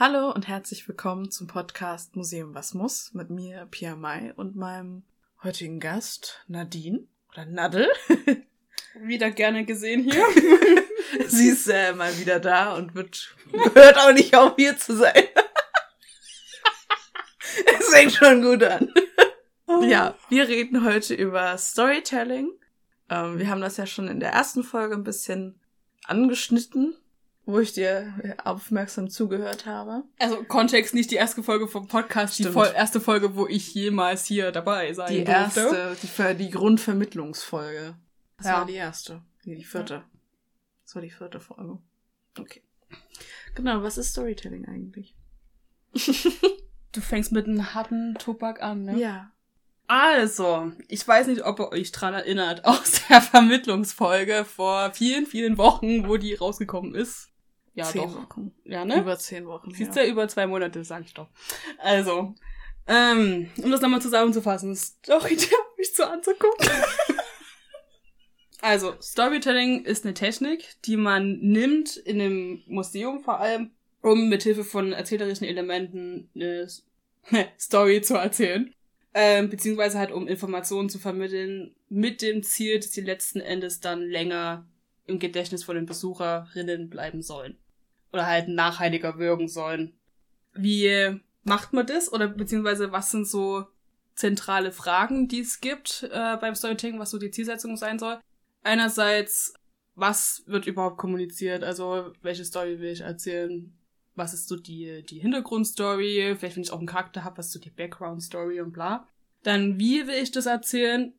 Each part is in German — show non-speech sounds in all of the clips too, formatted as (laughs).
Hallo und herzlich willkommen zum Podcast Museum Was muss mit mir, Pia Mai, und meinem heutigen Gast, Nadine oder Nadel. (laughs) Wieder gerne gesehen hier. (laughs) Sie ist äh, mal wieder da und wird hört auch nicht auf, hier zu sein. (laughs) Es fängt schon gut an. Ja, wir reden heute über Storytelling. Ähm, wir haben das ja schon in der ersten Folge ein bisschen angeschnitten, wo ich dir aufmerksam zugehört habe. Also Kontext nicht die erste Folge vom Podcast, Stimmt. die Fol erste Folge, wo ich jemals hier dabei sein Die durfte. erste, die, Ver- die Grundvermittlungsfolge. Das Ja. war die erste. Nee, die vierte. Das war die vierte Folge. Okay. Genau, was ist Storytelling eigentlich? (laughs) Du fängst mit einem harten Tobak an, ne? Ja. Also, ich weiß nicht, ob ihr euch dran erinnert, aus der (laughs) Vermittlungsfolge vor vielen, vielen Wochen, wo die rausgekommen ist. Ja, zehn doch. Wochen. Ja, ne? Über zehn Wochen. Siehst her. du, über zwei Monate, sag ich doch. Also, ähm, um das nochmal zusammenzufassen, Storytelling mich (laughs) so anzugucken. also, Storytelling ist eine Technik, die man nimmt in einem Museum vor allem, um mithilfe von erzählerischen Elementen eine (laughs) Story zu erzählen. Ähm, beziehungsweise halt um Informationen zu vermitteln, mit dem Ziel, dass sie letzten Endes dann länger im Gedächtnis von den Besucherinnen bleiben sollen oder halt nachhaltiger wirken sollen. Wie macht man das? Oder beziehungsweise was sind so zentrale Fragen, die es gibt äh, beim Storytelling, was so die Zielsetzung sein soll? Einerseits, was wird überhaupt kommuniziert? Also, welche Story will ich erzählen? Was ist so die, die Hintergrundstory? Vielleicht, wenn ich auch einen Charakter habe, was ist so die Background-Story und bla. Dann, wie will ich das erzählen?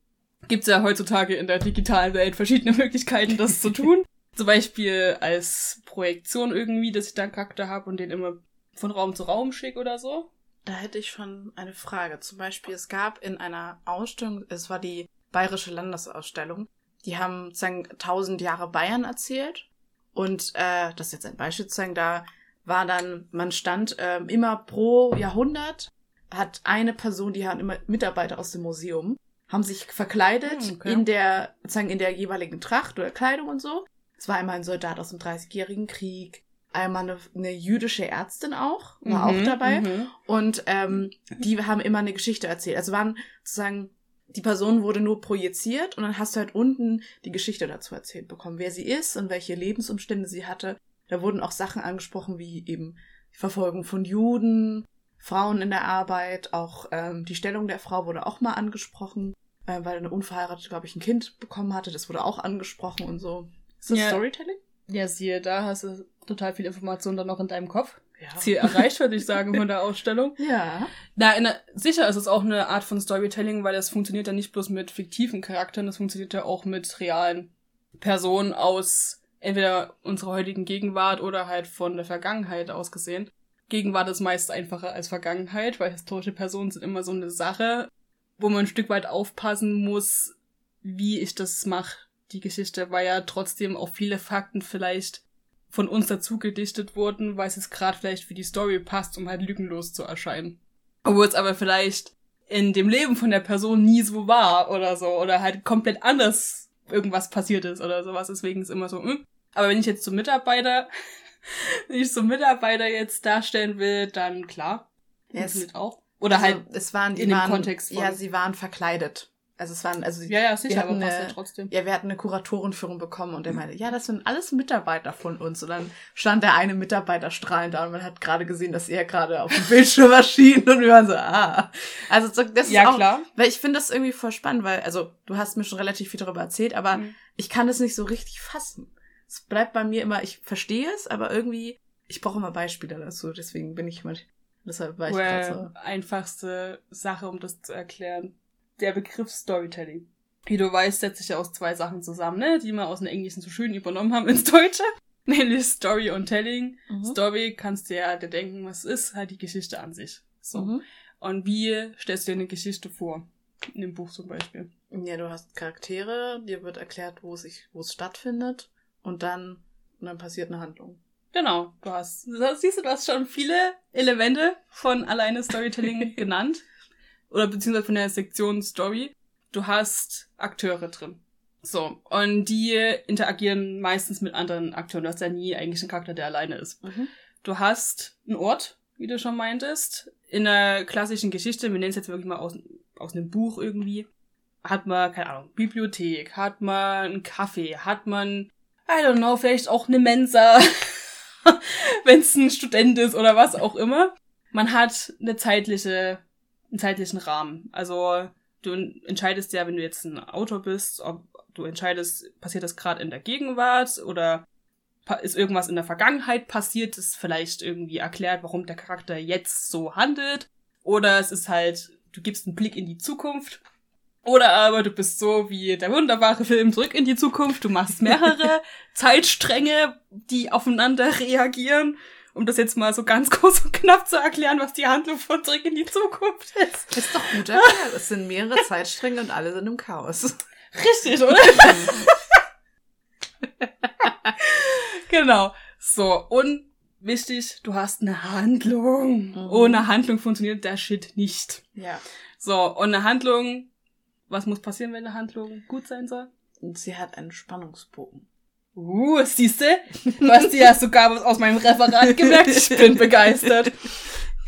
Gibt's ja heutzutage in der digitalen Welt verschiedene (laughs) Möglichkeiten, das zu tun. (laughs) Zum Beispiel als Projektion irgendwie, dass ich da einen Charakter habe und den immer von Raum zu Raum schicke oder so. Da hätte ich schon eine Frage. Zum Beispiel, es gab in einer Ausstellung, es war die Bayerische Landesausstellung, die haben sozusagen tausend Jahre Bayern erzählt. Und äh, das ist jetzt ein Beispiel sozusagen, da war dann, man stand ähm, immer pro Jahrhundert, hat eine Person, die hatten immer Mitarbeiter aus dem Museum, haben sich verkleidet Hm, okay. in der, sozusagen in der jeweiligen Tracht oder Kleidung und so. Es war einmal ein Soldat aus dem Dreißigjährigen Krieg, einmal eine, eine jüdische Ärztin auch, war auch Mhm, dabei. mhm. Und ähm, die haben immer eine Geschichte erzählt. Also waren sozusagen, die Person wurde nur projiziert und dann hast du halt unten die Geschichte dazu erzählt bekommen, wer sie ist und welche Lebensumstände sie hatte. Da wurden auch Sachen angesprochen, wie eben die Verfolgung von Juden, Frauen in der Arbeit, auch ähm, die Stellung der Frau wurde auch mal angesprochen, äh, weil eine unverheiratete, glaube ich, ein Kind bekommen hatte. Das wurde auch angesprochen und so. Ist das Ja. Storytelling? Ja, siehe, da hast du total viel Information dann noch in deinem Kopf. Ja. Ziel erreicht, würde ich sagen, von der (laughs) Ausstellung. Ja. Na, in der, sicher ist es auch eine Art von Storytelling, weil das funktioniert ja nicht bloß mit fiktiven Charakteren, das funktioniert ja auch mit realen Personen aus entweder unserer heutigen Gegenwart oder halt von der Vergangenheit aus gesehen. Gegenwart ist meist einfacher als Vergangenheit, weil historische Personen sind immer so eine Sache, wo man ein Stück weit aufpassen muss, wie ich das mache. Die Geschichte war ja trotzdem auch viele Fakten vielleicht von uns dazu gedichtet wurden, weil es jetzt gerade vielleicht für die Story passt, um halt lügenlos zu erscheinen. Obwohl es aber vielleicht in dem Leben von der Person nie so war oder so, oder halt komplett anders irgendwas passiert ist oder sowas. Deswegen ist immer so, hm. Aber wenn ich jetzt zum Mitarbeiter, (laughs) wenn ich zum Mitarbeiter jetzt darstellen will, dann klar. Ja, es- funktioniert auch. Oder also, halt, es waren, in dem waren, Kontext von- Ja, sie waren verkleidet. Also es waren, also ja, ja, sicher, wir aber hatten passt ja eine- trotzdem. Ja, wir hatten eine Kuratorenführung bekommen und er meinte, ja, das sind alles Mitarbeiter von uns. Und dann stand der eine Mitarbeiter strahlend da und man hat gerade gesehen, dass er gerade auf dem Bildschirm (laughs) erschien und wir waren so, ah. Also so- das ist Ja, auch, klar. weil ich finde das irgendwie voll spannend, weil, also du hast mir schon relativ viel darüber erzählt, aber Mhm. ich kann es nicht so richtig fassen. Es bleibt bei mir immer, ich verstehe es, aber irgendwie, ich brauche immer Beispiele dazu, deswegen bin ich mal, deshalb war ich gerade so. Well, einfachste Sache, um das zu erklären. Der Begriff Storytelling. Wie du weißt, setzt sich ja aus zwei Sachen zusammen, ne? die wir aus dem Englischen so schön übernommen haben ins Deutsche. (laughs) Nämlich Story und Telling. Mhm. Story kannst du ja dir denken, was ist, halt die Geschichte an sich. So. Mhm. Und wie stellst du dir eine Geschichte vor? In dem Buch zum Beispiel. Ja, du hast Charaktere, dir wird erklärt, wo es sich, wo es stattfindet und dann, und dann passiert eine Handlung. Genau, du hast, siehst du, du hast schon viele Elemente von alleine Storytelling (laughs) genannt. Oder beziehungsweise von der Sektion Story. Du hast Akteure drin. So, und die interagieren meistens mit anderen Akteuren. Du hast ja nie eigentlich einen Charakter, der alleine ist. Mhm. du hast einen Ort, wie du schon meintest, in einer klassischen Geschichte, wir nennen es jetzt wirklich mal aus, aus einem Buch irgendwie, hat man, keine Ahnung, Bibliothek, hat man einen Kaffee, hat man, I don't know, vielleicht auch eine Mensa, (laughs) (laughs) wenn es ein Student ist oder was auch immer. Man hat eine zeitliche, einen zeitlichen Rahmen. Also du entscheidest ja, wenn du jetzt ein Autor bist, ob du entscheidest, passiert das gerade in der Gegenwart oder ist irgendwas in der Vergangenheit passiert, das vielleicht irgendwie erklärt, warum der Charakter jetzt so handelt. Oder es ist halt, du gibst einen Blick in die Zukunft. Oder aber du bist so wie der wunderbare Film Zurück in die Zukunft. Du machst mehrere (laughs) Zeitstränge, die aufeinander reagieren. Um das jetzt mal so ganz kurz und knapp zu erklären, was die Handlung von Zurück in die Zukunft ist. Ist doch gut (laughs) erklärt. Es sind mehrere Zeitstränge und alle sind im Chaos. Richtig, oder? (laughs) genau. So, und wichtig, du hast eine Handlung. Mhm. Ohne Handlung funktioniert der Shit nicht. Ja. So, und eine Handlung, was muss passieren, wenn eine Handlung gut sein soll? Sie hat einen Spannungsbogen. Uh, siehste, du hast sogar aus meinem Referat gemerkt. Ich bin begeistert.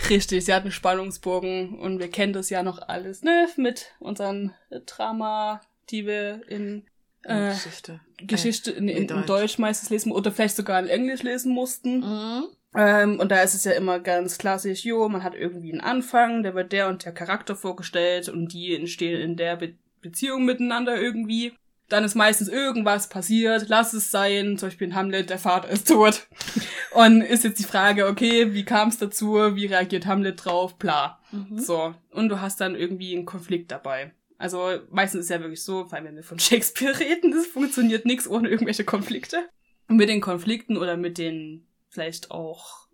Richtig, sie hat einen Spannungsbogen und wir kennen das ja noch alles, ne? Mit unseren Drama, die wir in äh, Geschichte, Geschichte in, in, in, Deutsch. Deutsch. meistens lesen oder vielleicht sogar in Englisch lesen mussten. Mhm. Ähm, und da ist es ja immer ganz klassisch, jo, man hat irgendwie einen Anfang, der wird der und der Charakter vorgestellt und die entstehen in der Be Beziehung miteinander irgendwie. Dann ist meistens irgendwas passiert, lass es sein, zum Beispiel in Hamlet, der Vater ist tot. (laughs) und ist jetzt die Frage, okay, wie kam es dazu, wie reagiert Hamlet drauf, bla. Mhm. So. Und du hast dann irgendwie einen Konflikt dabei. Also meistens ist ja wirklich so, vor allem wenn wir von (laughs) Shakespeare reden, das funktioniert nichts ohne irgendwelche Konflikte. Und mit den Konflikten oder mit den vielleicht auch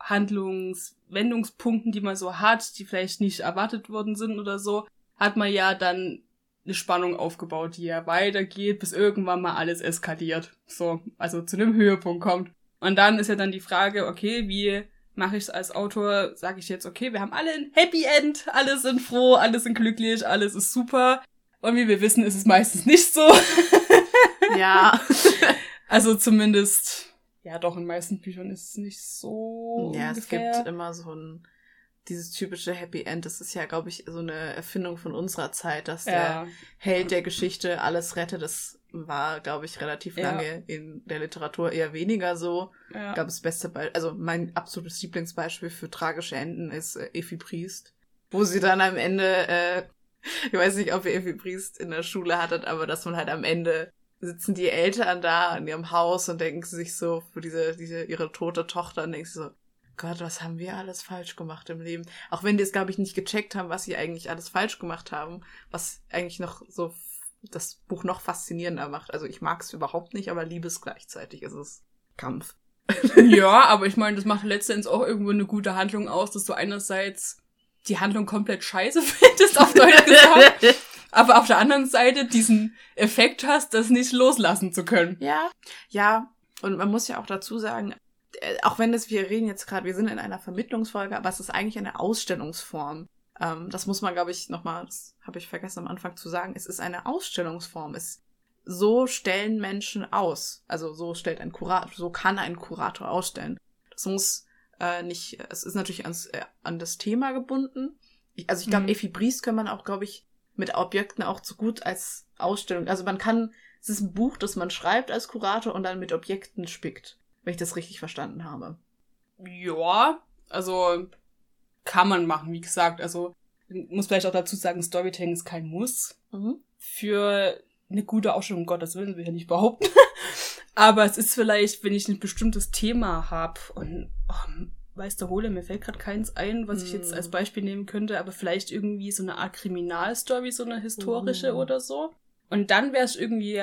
Handlungswendungspunkten, die man so hat, die vielleicht nicht erwartet worden sind oder so, hat man ja dann eine Spannung aufgebaut, die ja weitergeht, bis irgendwann mal alles eskaliert. So, also zu einem Höhepunkt kommt. Und dann ist ja dann die Frage, okay, wie mache ich es als Autor, sage ich jetzt, okay, wir haben alle ein Happy End, alle sind froh, alle sind glücklich, alles ist super. Und wie wir wissen, ist es meistens nicht so. ja. (laughs) also zumindest, ja doch, in meisten Büchern ist es nicht so. Ja, ungefähr. es gibt immer so ein, dieses typische Happy End, das ist ja, glaube ich, so eine Erfindung von unserer Zeit, dass ja. der Held der Geschichte alles rettet. Das war, glaube ich, relativ ja. lange in der Literatur eher weniger so. Ja. Ich glaube, das beste Beispiel, also mein absolutes Lieblingsbeispiel für tragische Enden ist äh, Effi Priest, wo sie dann am Ende, äh, (laughs) ich weiß nicht, ob ihr Effi Priest in der Schule hattet, aber dass man halt am Ende sitzen die Eltern da in ihrem Haus und denken sich so für diese, diese, ihre tote Tochter und denken sich so, Gott, was haben wir alles falsch gemacht im Leben? Auch wenn die es, glaube ich, nicht gecheckt haben, was sie eigentlich alles falsch gemacht haben, was eigentlich noch so das Buch noch faszinierender macht. Also ich mag es überhaupt nicht, aber liebe es gleichzeitig. Es ist Kampf. (laughs) ja, aber ich meine, das macht letztendlich auch irgendwo eine gute Handlung aus, dass du einerseits die Handlung komplett scheiße (laughs) findest, auf Deutsch gesagt, aber auf der anderen Seite diesen Effekt hast, das nicht loslassen zu können. Ja, ja. Und man muss ja auch dazu sagen, äh, auch wenn das, wir reden jetzt gerade, wir sind in einer Vermittlungsfolge, aber es ist eigentlich eine Ausstellungsform. Ähm, das muss man, glaube ich, nochmal, das habe ich vergessen am Anfang zu sagen, es ist eine Ausstellungsform. Es, so stellen Menschen aus. Also so stellt ein Kurator, so kann ein Kurator ausstellen. Das muss äh, nicht, es ist natürlich ans, äh, an das Thema gebunden. Ich, also ich glaube, mhm. Effi Briest kann man auch, glaube ich, mit Objekten auch so gut als Ausstellung. Also man kann, es ist ein Buch, das man schreibt als Kurator und dann mit Objekten spickt, wenn ich das richtig verstanden habe. Ja, also kann man machen, wie gesagt. Also muss vielleicht auch dazu sagen, Storytelling ist kein Muss. Mhm. Für eine gute Ausstellung, um Gottes Willen, will ich ja nicht behaupten. (laughs) Aber es ist vielleicht, wenn ich ein bestimmtes Thema habe und oh, weiß der Hole, mir fällt gerade keins ein, was ich jetzt als mhm. Beispiel nehmen könnte, aber vielleicht irgendwie so eine Art Kriminalstory, so eine historische mhm. oder so. Und dann wäre es irgendwie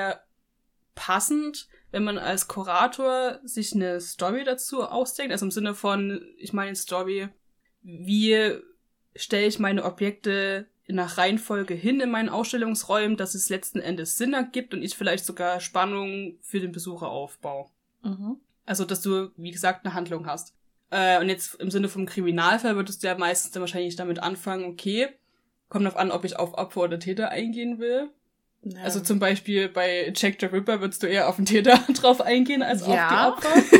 passend, wenn man als Kurator sich eine Story dazu ausdenkt, also im Sinne von, ich meine Story, wie stelle ich meine Objekte nach Reihenfolge hin in meinen Ausstellungsräumen, dass es letzten Endes Sinn ergibt und ich vielleicht sogar Spannung für den Besucher aufbaue. Mhm. Also, dass du, wie gesagt, eine Handlung hast. Äh, und jetzt im Sinne vom Kriminalfall würdest du ja meistens dann wahrscheinlich damit anfangen, okay, kommt darauf an, ob ich auf Opfer oder Täter eingehen will. Ja. Also zum Beispiel bei Jack the Ripper würdest du eher auf den Täter (laughs) drauf eingehen als ja. auf die Opfer.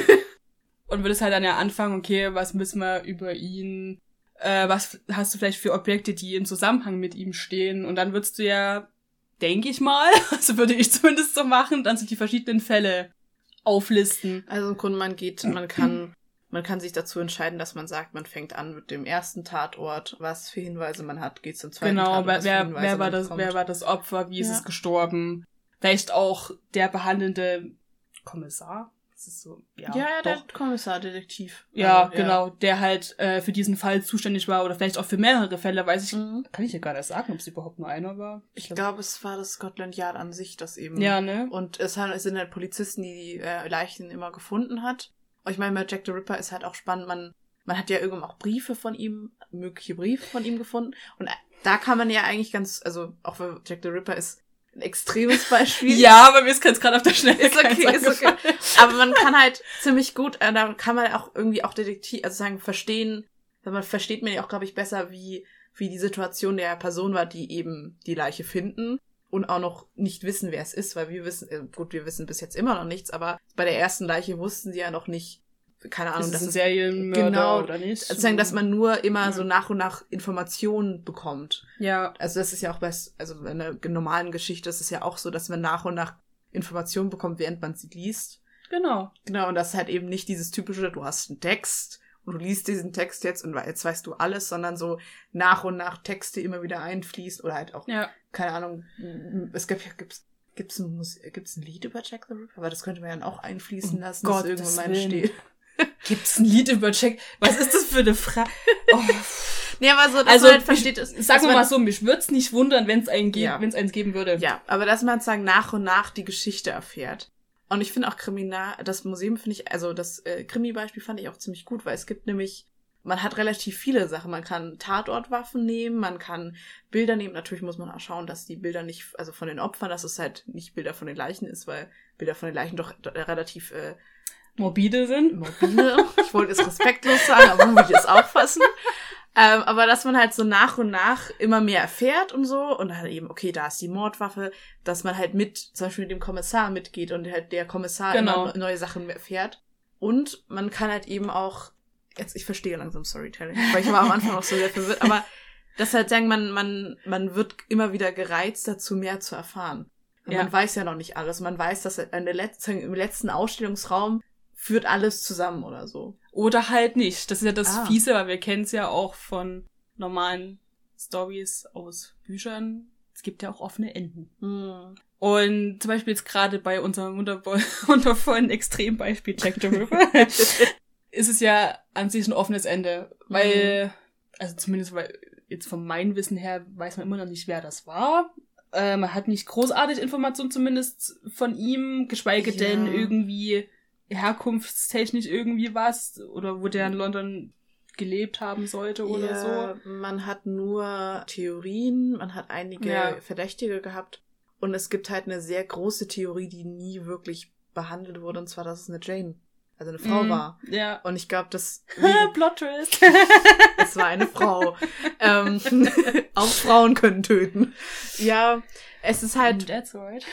(laughs) und würdest halt dann ja anfangen, okay, was wissen wir über ihn, äh, was hast du vielleicht für Objekte, die im Zusammenhang mit ihm stehen und dann würdest du ja, denke ich mal, (laughs) also würde ich zumindest so machen, dann so die verschiedenen Fälle auflisten. Also im Grunde, man geht, man kann, man kann sich dazu entscheiden, dass man sagt, man fängt an mit dem ersten Tatort, was für Hinweise man hat, geht zum zweiten Genau, Tatort, für wer, wer, war das, wer war das Opfer, wie ist Ja. es gestorben? Vielleicht auch der behandelnde Kommissar? Das ist so, ja, Ja, ja, der. Kommissar, Detektiv. Ja, Also, genau, der halt äh, für diesen Fall zuständig war oder vielleicht auch für mehrere Fälle, weiß ich, Mhm. kann ich ja gar nicht sagen, ob es überhaupt nur einer war. Ich glaube, es war das Scotland Yard an sich, das eben. Ja, ne? Und es sind halt Polizisten, die die äh, Leichen immer gefunden hat. Und ich meine, bei Jack the Ripper ist halt auch spannend, man, man hat ja irgendwann auch Briefe von ihm, mögliche Briefe von ihm gefunden. Und da kann man ja eigentlich ganz, also auch für Jack the Ripper ist ein extremes (laughs) Beispiel. Ja, aber mir ist jetzt gerade auf der Schnelle Ist okay, ist okay. Aber man kann halt ziemlich gut, äh, da kann man auch irgendwie auch Detektiv, also sagen, verstehen, weil man versteht man ja auch, glaube ich, besser, wie, wie die Situation der Person war, die eben die Leiche finden und auch noch nicht wissen, wer es ist, weil wir wissen, äh, gut, wir wissen bis jetzt immer noch nichts, aber bei der ersten Leiche wussten sie ja noch nicht, keine Ahnung, Ist es dass ein Serienmörder genau, oder nicht? sozusagen, dass man nur immer Ja. so nach und nach Informationen bekommt. Ja, Also das ist ja auch bei, also in einer normalen Geschichte ist es ja auch so, dass man nach und nach Informationen bekommt, während man sie liest. genau. Genau, und das ist halt eben nicht dieses typische, du hast einen Text du liest diesen Text jetzt und jetzt weißt du alles, sondern so nach und nach Texte immer wieder einfließt oder halt auch, Ja. keine Ahnung, es gibt gibt's, gibt's ein, gibt's ein Lied über Jack the Ripper? Aber das könnte man ja dann auch einfließen lassen, dass Gottes irgendwann mal entsteht. Gibt's ein Lied über Jack? Was ist das für eine Frage? Oh. (laughs) Nee, aber so, dass Also, man halt versteht, es. Sagen dass wir mal so, mich würde es nicht wundern, wenn es einen, ge Ja. wenn's eins geben würde. Ja, aber dass man sozusagen nach und nach die Geschichte erfährt. Und ich finde auch Kriminal, das Museum finde ich, also das äh, Krimi-Beispiel fand ich auch ziemlich gut, weil es gibt nämlich, man hat relativ viele Sachen. Man kann Tatortwaffen nehmen, man kann Bilder nehmen. Natürlich muss man auch schauen, dass die Bilder nicht, also von den Opfern, dass es halt nicht Bilder von den Leichen ist, weil Bilder von den Leichen doch relativ äh, Morbide sind. mobile. Ich wollte es respektlos sagen, aber man muss es auffassen. (laughs) Ähm, aber dass man halt so nach und nach immer mehr erfährt und so und dann eben, okay, da ist die Mordwaffe, dass man halt mit, zum Beispiel mit dem Kommissar mitgeht und halt der Kommissar Genau. immer ne- neue Sachen erfährt. Und man kann halt eben auch, jetzt, ich verstehe langsam Storytelling, weil ich war am Anfang auch so sehr verwirrt, aber das halt sagen, man, man, man wird immer wieder gereizt dazu, mehr zu erfahren. Und Ja. Man weiß ja noch nicht alles. Man weiß, dass in der letzten, im letzten Ausstellungsraum führt alles zusammen oder so. Oder halt nicht. Das ist ja das Ah. Fiese, weil wir kennen es ja auch von normalen Stories aus Büchern. Es gibt ja auch offene Enden. Hm. Und zum Beispiel jetzt gerade bei unserem wundervoll- (laughs) wundervollen Extrembeispiel Jack the Ripper (laughs) ist es ja an sich ein offenes Ende. Weil, also zumindest weil jetzt von meinem Wissen her weiß man immer noch nicht, wer das war. Äh, man hat nicht großartig Informationen zumindest von ihm, geschweige Ja. denn irgendwie herkunftstechnisch irgendwie was oder wo der in London gelebt haben sollte oder ja, so. Man hat nur Theorien, man hat einige Ja. Verdächtige gehabt und es gibt halt eine sehr große Theorie, die nie wirklich behandelt wurde, und zwar, dass es eine Jane, also eine Frau Mhm. war. Ja. Und ich glaube, das, (laughs) Plot Twist. (laughs) es war eine Frau. ähm, (laughs) auch Frauen können töten. Ja, es ist halt, That's right.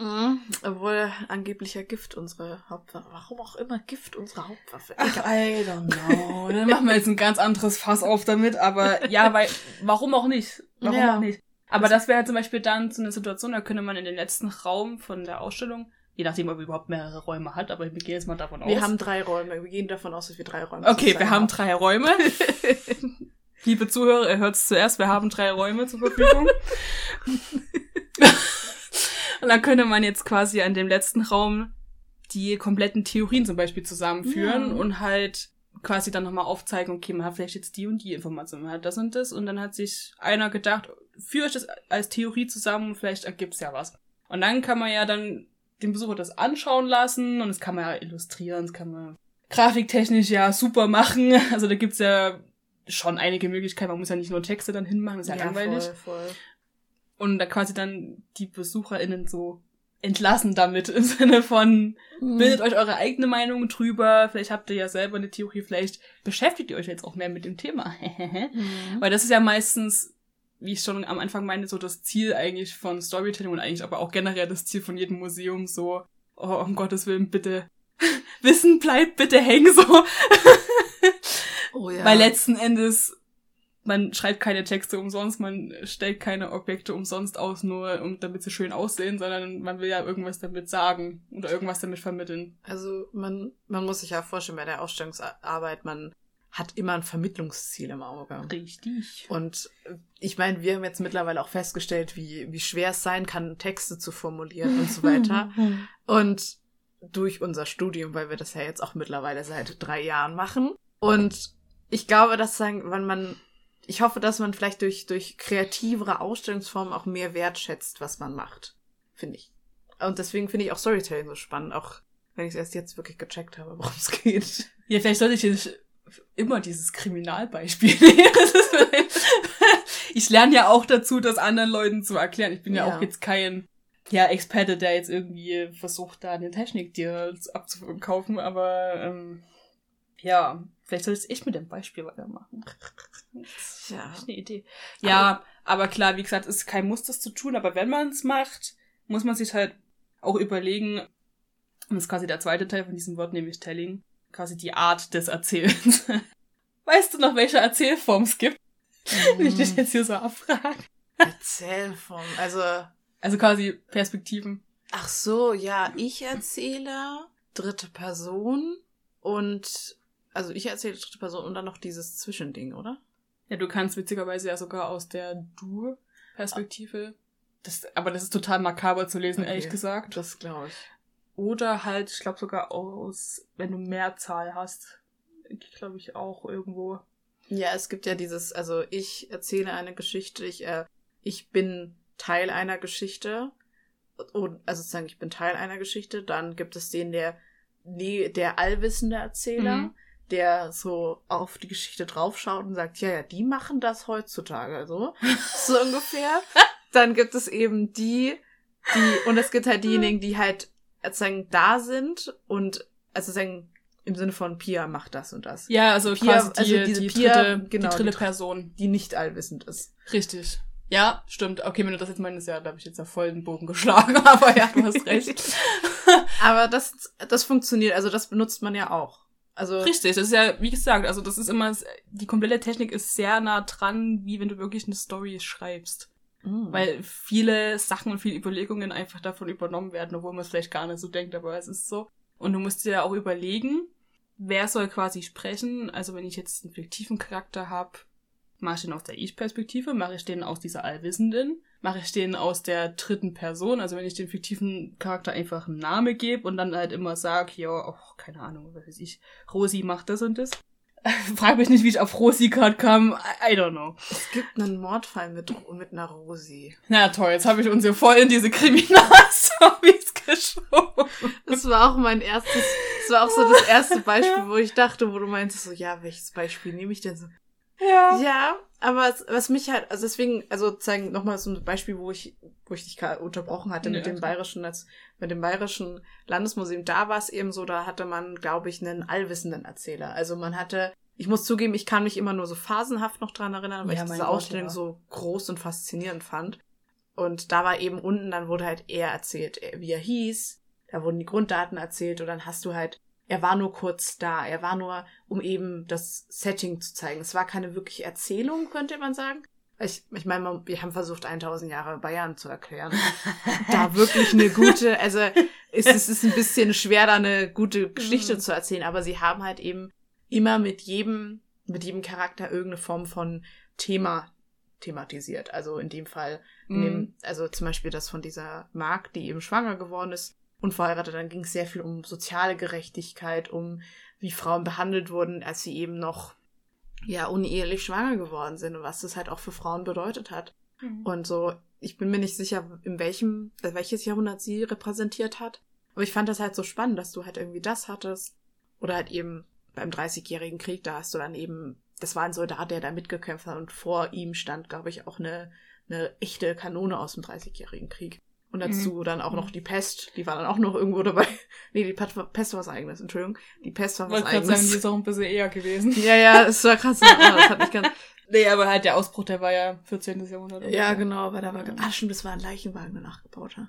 Mhm. obwohl angeblicher Gift unsere Hauptwaffe, warum auch immer Gift unsere Hauptwaffe. Ach, I don't know. Dann machen wir jetzt ein ganz anderes Fass auf damit, aber ja, weil, warum auch nicht? Warum Ja. auch nicht? Aber das wäre zum Beispiel dann so eine Situation, da könnte man in den letzten Raum von der Ausstellung, je nachdem, ob man überhaupt mehrere Räume hat, aber ich gehe jetzt mal davon aus. Wir haben drei Räume. Wir gehen davon aus, dass wir drei Räume okay, wir haben drei Räume. (laughs) Liebe Zuhörer, ihr hört es zuerst, wir haben drei Räume zur Verfügung. (laughs) Und dann könnte man jetzt quasi an dem letzten Raum die kompletten Theorien zum Beispiel zusammenführen Ja. und halt quasi dann nochmal aufzeigen, okay, man hat vielleicht jetzt die und die Information, man hat das und das und dann hat sich einer gedacht, führe ich das als Theorie zusammen und vielleicht ergibt's ja was. Und dann kann man ja dann den Besucher das anschauen lassen und das kann man ja illustrieren, das kann man grafiktechnisch ja super machen. (laughs) Also da gibt's ja schon einige Möglichkeiten, man muss ja nicht nur Texte dann hinmachen, das ist ja, langweilig Voll, voll. Und da quasi dann die BesucherInnen so entlassen damit im Sinne von Mhm. bildet euch eure eigene Meinung drüber, vielleicht habt ihr ja selber eine Theorie, vielleicht beschäftigt ihr euch jetzt auch mehr mit dem Thema. (laughs) Mhm. Weil das ist ja meistens, wie ich schon am Anfang meinte, so das Ziel eigentlich von Storytelling und eigentlich aber auch generell das Ziel von jedem Museum, so, oh, um Gottes Willen, bitte (laughs) Wissen bleibt bitte hängen so. Oh ja. Weil letzten Endes, man schreibt keine Texte umsonst, man stellt keine Objekte umsonst aus, nur um damit sie schön aussehen, sondern man will ja irgendwas damit sagen oder irgendwas damit vermitteln. Also man, man muss sich ja vorstellen, bei der Ausstellungsarbeit, man hat immer ein Vermittlungsziel im Auge. Richtig. Und äh, ich meine, wir haben jetzt mittlerweile auch festgestellt, wie, wie schwer es sein kann, Texte zu formulieren und so weiter. (laughs) Und durch unser Studium, weil wir das ja jetzt auch mittlerweile seit drei Jahren machen. Und ich glaube, dass wenn man, ich hoffe, dass man vielleicht durch, durch kreativere Ausstellungsformen auch mehr wertschätzt, was man macht. Finde ich. Und deswegen finde ich auch Storytelling so spannend, auch wenn ich es erst jetzt wirklich gecheckt habe, worum es geht. Ja, vielleicht sollte ich jetzt immer dieses Kriminalbeispiel (laughs) nehmen. Ich lerne ja auch dazu, das anderen Leuten zu erklären. Ich bin ja, Ja. auch jetzt kein ja, Experte, der jetzt irgendwie versucht, da eine Technik dir abzukaufen, aber ähm, ja, vielleicht soll ich es echt mit dem Beispiel weitermachen. Ja. Eine Idee. Ja, aber klar, wie gesagt, es ist kein Muss, das zu tun, aber wenn man es macht, muss man sich halt auch überlegen, und das ist quasi der zweite Teil von diesem Wort, nämlich Telling, quasi die Art des Erzählens. (laughs) Weißt du noch, welche Erzählform es gibt? Wenn ich dich jetzt hier so abfrage. Erzählform. Also, Also quasi Perspektiven. ach so, ja, ich erzähle dritte Person und, also ich erzähle dritte Person und dann noch dieses Zwischending, oder? Ja, du kannst witzigerweise ja sogar aus der Du-Perspektive. Das, aber das ist total makaber zu lesen, Okay. ehrlich gesagt. Das glaube ich. Oder halt, ich glaube sogar aus, wenn du Mehrzahl hast. Glaube ich auch irgendwo. Ja, es gibt ja dieses, also ich erzähle eine Geschichte, ich, äh, ich bin Teil einer Geschichte. Und, also sozusagen, ich bin Teil einer Geschichte. Dann gibt es den, der, der allwissende Erzähler, Mhm. Der so auf die Geschichte draufschaut und sagt, ja, ja, die machen das heutzutage, so. (laughs) so ungefähr. Dann gibt es eben die, die, und es gibt halt diejenigen, die halt sozusagen da sind und, also sagen, im Sinne von Pia macht das und das. Ja, also Pia- quasi die, also diese die, Pia, dritte, genau, die dritte Person. Die nicht allwissend ist. Richtig. Ja, stimmt. Okay, wenn du das jetzt meinst, ja, da habe ich jetzt ja voll den Bogen geschlagen, (laughs) aber ja, du hast recht. (laughs) Aber das, das funktioniert, also das benutzt man ja auch. Also, Richtig, das ist ja, wie gesagt, also das ist immer, die komplette Technik ist sehr nah dran, wie wenn du wirklich eine Story schreibst. Mm. Weil viele Sachen und viele Überlegungen einfach davon übernommen werden, obwohl man es vielleicht gar nicht so denkt, aber es ist so. Und du musst dir ja auch überlegen, wer soll quasi sprechen. Also wenn ich jetzt einen fiktiven Charakter habe, mache ich den aus der Ich-Perspektive, mache ich den aus dieser Allwissenden, mache ich den aus der dritten Person. Also wenn ich den fiktiven Charakter einfach einen Namen gebe und dann halt immer sage, ja, oh, keine Ahnung, was weiß ich, Rosi macht das und das. (laughs) Frag mich nicht, wie ich auf Rosi gerade kam. I, I don't know. es gibt einen Mordfall mit, mit einer Rosi. Na toll, jetzt habe ich uns hier voll in diese Kriminalstories (laughs) geschoben. Das war auch mein erstes, das war auch so das erste Beispiel, wo ich dachte, wo du meintest so, ja, welches Beispiel nehme ich denn so? Ja. Ja, aber es, was mich halt, also deswegen, also zeigen nochmal so ein Beispiel, wo ich, wo ich dich unterbrochen hatte Nee, mit dem gut. bayerischen, als, mit dem bayerischen Landesmuseum, da war es eben so, da hatte man, glaube ich, einen allwissenden Erzähler. Also man hatte, ich muss zugeben, ich kann mich immer nur so phasenhaft noch dran erinnern, weil Ja, ich diese Gott, Ausstellung ja. so groß und faszinierend fand. Und da war eben unten, dann wurde halt er erzählt, er- wie er hieß, da wurden die Grunddaten erzählt und dann hast du halt, er war nur kurz da, er war nur, um eben das Setting zu zeigen. Es war keine wirkliche Erzählung, könnte man sagen. Ich, ich meine, wir haben versucht, 1000 Jahre Bayern zu erklären. (laughs) da wirklich eine gute, also es, es ist ein bisschen schwer, da eine gute Geschichte Mhm. zu erzählen, aber sie haben halt eben immer mit jedem, mit jedem Charakter irgendeine Form von Thema thematisiert. Also in dem Fall, in Mhm. dem, also zum Beispiel das von dieser Mark, die eben schwanger geworden ist, unverheiratet, dann ging es sehr viel um soziale Gerechtigkeit, um wie Frauen behandelt wurden, als sie eben noch ja unehelich schwanger geworden sind und was das halt auch für Frauen bedeutet hat. Mhm. Und so, ich bin mir nicht sicher, in welchem, welches Jahrhundert sie repräsentiert hat. Aber ich fand das halt so spannend, dass du halt irgendwie das hattest. Oder halt eben beim Dreißigjährigen Krieg, da hast du dann eben, das war ein Soldat, der da mitgekämpft hat und vor ihm stand, glaube ich, auch eine, eine echte Kanone aus dem Dreißigjährigen Krieg. Und dazu dann auch noch die Pest, die war dann auch noch irgendwo dabei. (laughs) Nee, die Pest war, was eigenes, Entschuldigung. Die Pest war was eigenes. sagen, die ist auch ein bisschen eher gewesen. ja, ja, es war krass. Ja, das hat mich ganz, (laughs) Nee, aber halt der Ausbruch, der war ja 14. Jahrhundert. oder Ja, so. genau, aber da war, ah, stimmt, das war ein Leichenwagen, der nachgebaut hat.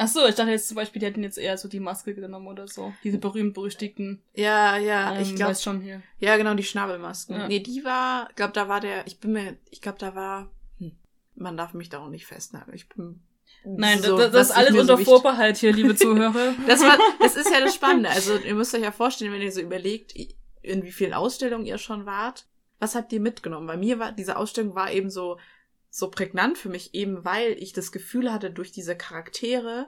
Ach so, ich dachte jetzt zum Beispiel, die hätten jetzt eher so die Maske genommen oder so. Diese berühmt-berüchtigten. Ja, ja, ähm, ich glaube schon hier. Ja, genau, die Schnabelmasken. Ja. Nee, die war, glaube da war der, ich bin mir, ich glaube, da war, hm, man darf mich da auch nicht festnageln. Ich bin. Nein, so, das, das ist alles so unter wichtig- Vorbehalt hier, liebe Zuhörer. (laughs) Das, war, das ist ja das (laughs) Spannende. Also, ihr müsst euch ja vorstellen, wenn ihr so überlegt, in wie vielen Ausstellungen ihr schon wart, was habt ihr mitgenommen? Bei mir war, diese Ausstellung war eben so, so prägnant für mich, eben weil ich das Gefühl hatte, durch diese Charaktere,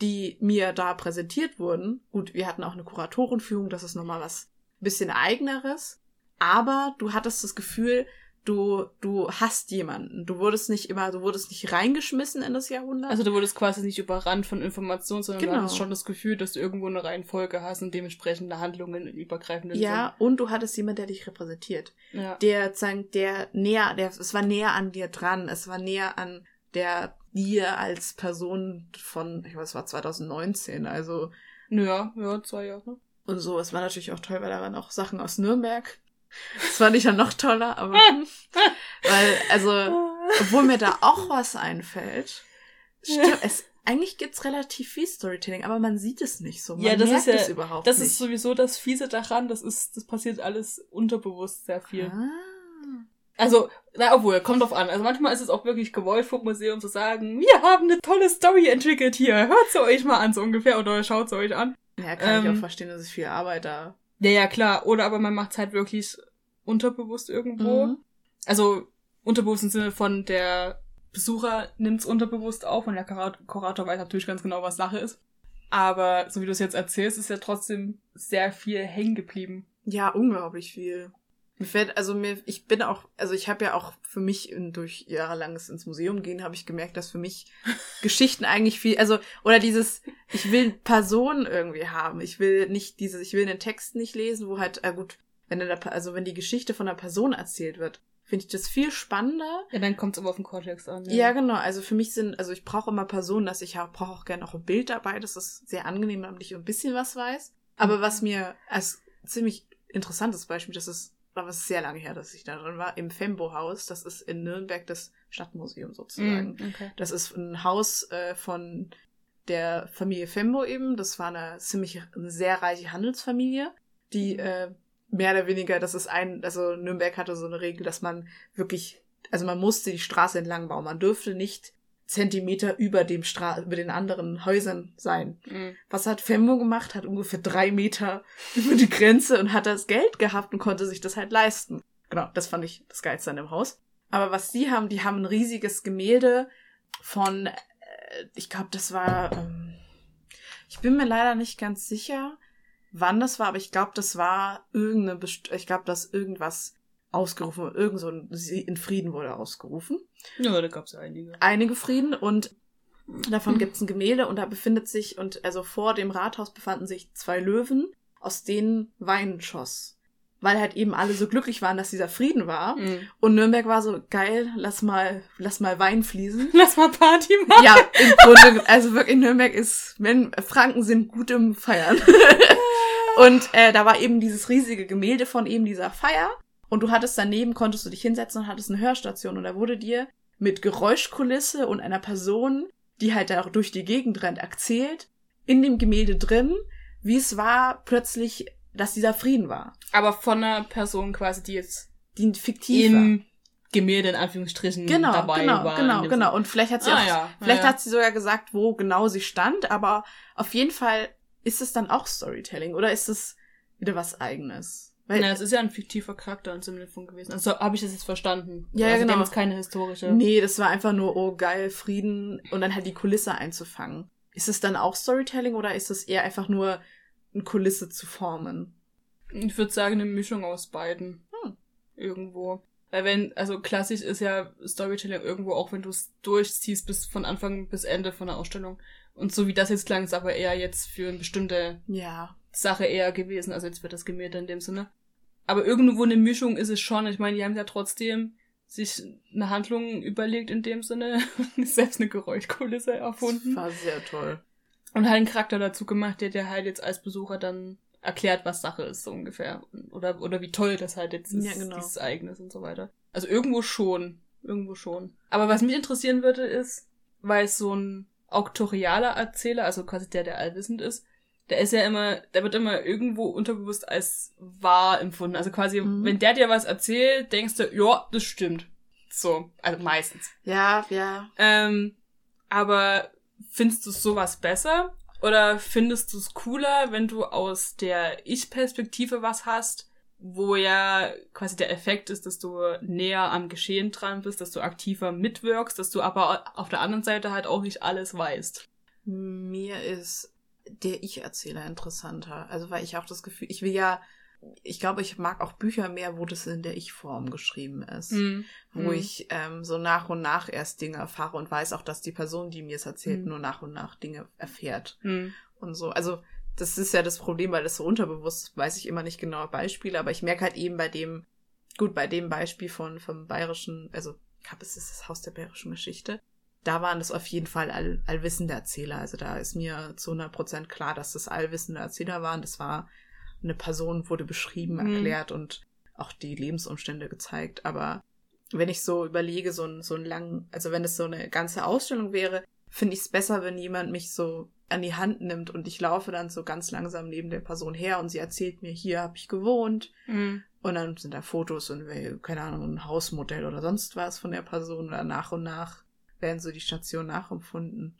die mir da präsentiert wurden, gut, wir hatten auch eine Kuratorenführung, das ist nochmal was bisschen eigeneres, aber du hattest das Gefühl, du, du hast jemanden. Du wurdest nicht immer, du wurdest nicht reingeschmissen in das Jahrhundert. Also du wurdest quasi nicht überrannt von Informationen, sondern Genau. du hattest schon das Gefühl, dass du irgendwo eine Reihenfolge hast und dementsprechende Handlungen in übergreifenden ja, und du hattest jemanden, der dich repräsentiert. Sinn. Ja. der sozusagen, der näher, der, es war näher an dir dran, es war näher an der dir als Person von, ich weiß, es war 2019, also Ja, ja, zwei Jahre. und so. Es war natürlich auch toll, weil da waren auch Sachen aus Nürnberg. Das fand ich ja noch toller, aber (laughs) weil, also, obwohl mir da auch was einfällt, stimmt, es, eigentlich gibt's relativ viel Storytelling, aber man sieht es nicht so. Man Ja, das merkt ist ja- es überhaupt Das nicht. ist sowieso das Fiese daran, das ist, das passiert alles unterbewusst sehr viel. Ah. Also, na, obwohl, kommt drauf an. Also manchmal ist es auch wirklich gewollt vom Museum zu sagen, wir haben eine tolle Story entwickelt hier, hört sie euch mal an, so ungefähr, oder schaut sie euch an. Ja, kann ich Ähm, auch verstehen, dass es viel Arbeit da. Ja, ja, klar. Oder aber man macht es halt wirklich unterbewusst irgendwo. Mhm. Also unterbewusst im Sinne von der Besucher nimmt's unterbewusst auf und der Kura- Kurator weiß natürlich ganz genau, was Sache ist. Aber so wie du es jetzt erzählst, ist ja trotzdem sehr viel hängen geblieben. Ja, unglaublich viel. Mir fällt, also mir, ich bin auch, also ich habe ja auch für mich durch jahrelanges ins Museum gehen, habe ich gemerkt, dass für mich (laughs) Geschichten eigentlich viel, also, oder dieses, ich will Personen irgendwie haben. Ich will nicht dieses, ich will den Text nicht lesen, wo halt, äh gut, wenn der, also wenn die Geschichte von einer Person erzählt wird, finde ich das viel spannender. Ja, dann kommt's aber auf den Kontext an. Ja, genau. Also für mich sind, also ich brauche immer Personen, dass ich brauche auch gerne auch ein Bild dabei. Das ist sehr angenehm, damit ich ein bisschen was weiß. Aber was mir als ziemlich interessantes Beispiel, das ist, war was sehr lange her, dass ich da drin war, im Fembo-Haus. Das ist in Nürnberg das Stadtmuseum sozusagen. Mhm, okay. Das ist ein Haus äh, von der Familie Fembo eben. Das war eine ziemlich eine sehr reiche Handelsfamilie, die äh, mehr oder weniger, das ist ein, also Nürnberg hatte so eine Regel, dass man wirklich, also man musste die Straße entlang bauen. Man dürfte nicht Zentimeter über dem Stra über den anderen Häusern sein. Mhm. Was hat Fembo gemacht? Hat ungefähr drei Meter (laughs) über die Grenze und hat das Geld gehabt und konnte sich das halt leisten. Genau, das fand ich das Geilste an dem Haus. Aber was die haben, die haben ein riesiges Gemälde von, äh, ich glaube, das war, ähm, ich bin mir leider nicht ganz sicher, wann das war, aber ich glaube, das war irgendeine, Best ich glaube, dass irgendwas ausgerufen, irgend so ein, sie in Frieden wurde ausgerufen Ja, da gab's ja einige. einige Frieden und davon gibt's ein Gemälde und da befindet sich, und also vor dem Rathaus befanden sich zwei Löwen, aus denen Wein schoss. Weil halt eben alle so glücklich waren, dass dieser Frieden war. Mhm. Und Nürnberg war so, geil, lass mal, lass mal Wein fließen. (laughs) Lass mal Party machen. Ja, im Grunde, also wirklich, Nürnberg ist, wenn Franken sind gut im Feiern. (laughs) und äh, da war eben dieses riesige Gemälde von eben dieser Feier. Und du hattest daneben, konntest du dich hinsetzen und hattest eine Hörstation. Und da wurde dir mit Geräuschkulisse und einer Person, die halt da auch durch die Gegend rennt, erzählt, in dem Gemälde drin, wie es war plötzlich, dass dieser Frieden war. Aber von einer Person quasi, die jetzt Die fiktiv war. im Gemälde in Anführungsstrichen Genau, dabei genau, war. genau, genau. Sinne. Und vielleicht hat sie Ah, auch, ja, vielleicht ja, hat sie sogar gesagt, wo genau sie stand, aber auf jeden Fall ist es dann auch Storytelling oder ist es wieder was eigenes? Weil, Ja, es ist ja ein fiktiver Charakter Sinne von gewesen. Also habe ich das jetzt verstanden. Ja, also genau. Jetzt keine historische. nee, das war einfach nur, oh geil, Frieden und dann halt die Kulisse einzufangen. Ist es dann auch Storytelling oder ist es eher einfach nur eine Kulisse zu formen? Ich würde sagen, eine Mischung aus beiden. Hm. Irgendwo. Weil wenn, also klassisch ist ja Storytelling irgendwo, auch wenn du es durchziehst bis von Anfang bis Ende von der Ausstellung. Und so wie das jetzt klang, ist aber eher jetzt für eine bestimmte Ja. Sache eher gewesen, also jetzt für das Gemälde in dem Sinne. Aber irgendwo eine Mischung ist es schon. Ich meine, die haben ja trotzdem sich eine Handlung überlegt in dem Sinne, (laughs) selbst eine Geräuschkulisse Das erfunden war sehr toll. und halt einen Charakter dazu gemacht, der dir halt jetzt als Besucher dann erklärt, was Sache ist, so ungefähr. Oder, oder wie toll das halt jetzt ist, Ja, genau. dieses Ereignis und so weiter. Also irgendwo schon. Irgendwo schon. Aber was mich interessieren würde, ist, weil es so ein auktorialer Erzähler, also quasi der, der allwissend ist, der ist ja immer, der wird immer irgendwo unterbewusst als wahr empfunden. Also quasi, mhm. wenn der dir was erzählt, denkst du, ja, das stimmt. So, also meistens. Ja, ja. Ähm, aber findest du sowas besser? Oder findest du es cooler, wenn du aus der Ich-Perspektive was hast, wo ja quasi der Effekt ist, dass du näher am Geschehen dran bist, dass du aktiver mitwirkst, dass du aber auf der anderen Seite halt auch nicht alles weißt? Mir ist der Ich-Erzähler interessanter. Also weil ich auch das Gefühl, ich will ja ich glaube, ich mag auch Bücher mehr, wo das in der Ich-Form geschrieben ist. Mm. Wo mm. ich ähm, so nach und nach erst Dinge erfahre und weiß auch, dass die Person, die mir es erzählt, mm. nur nach und nach Dinge erfährt. Und so. Also, das ist ja das Problem, weil das so unterbewusst weiß ich immer nicht genau Beispiele, aber ich merke halt eben bei dem, gut, bei dem Beispiel von, vom bayerischen, also, ich glaube, es ist das Haus der bayerischen Geschichte. Da waren das auf jeden Fall all, allwissende Erzähler. Also da ist mir zu 100 Prozent klar, dass das allwissende Erzähler waren. Das war eine Person wurde beschrieben, mhm. erklärt mhm. und auch die Lebensumstände gezeigt. Aber wenn ich so überlege, so ein, so ein lang, also wenn es so eine ganze Ausstellung wäre, finde ich es besser, wenn jemand mich so an die Hand nimmt und ich laufe dann so ganz langsam neben der Person her und sie erzählt mir, hier habe ich gewohnt. Mhm. Und dann sind da Fotos und keine Ahnung, ein Hausmodell oder sonst was von der Person oder nach und nach werden so die Stationen nachempfunden.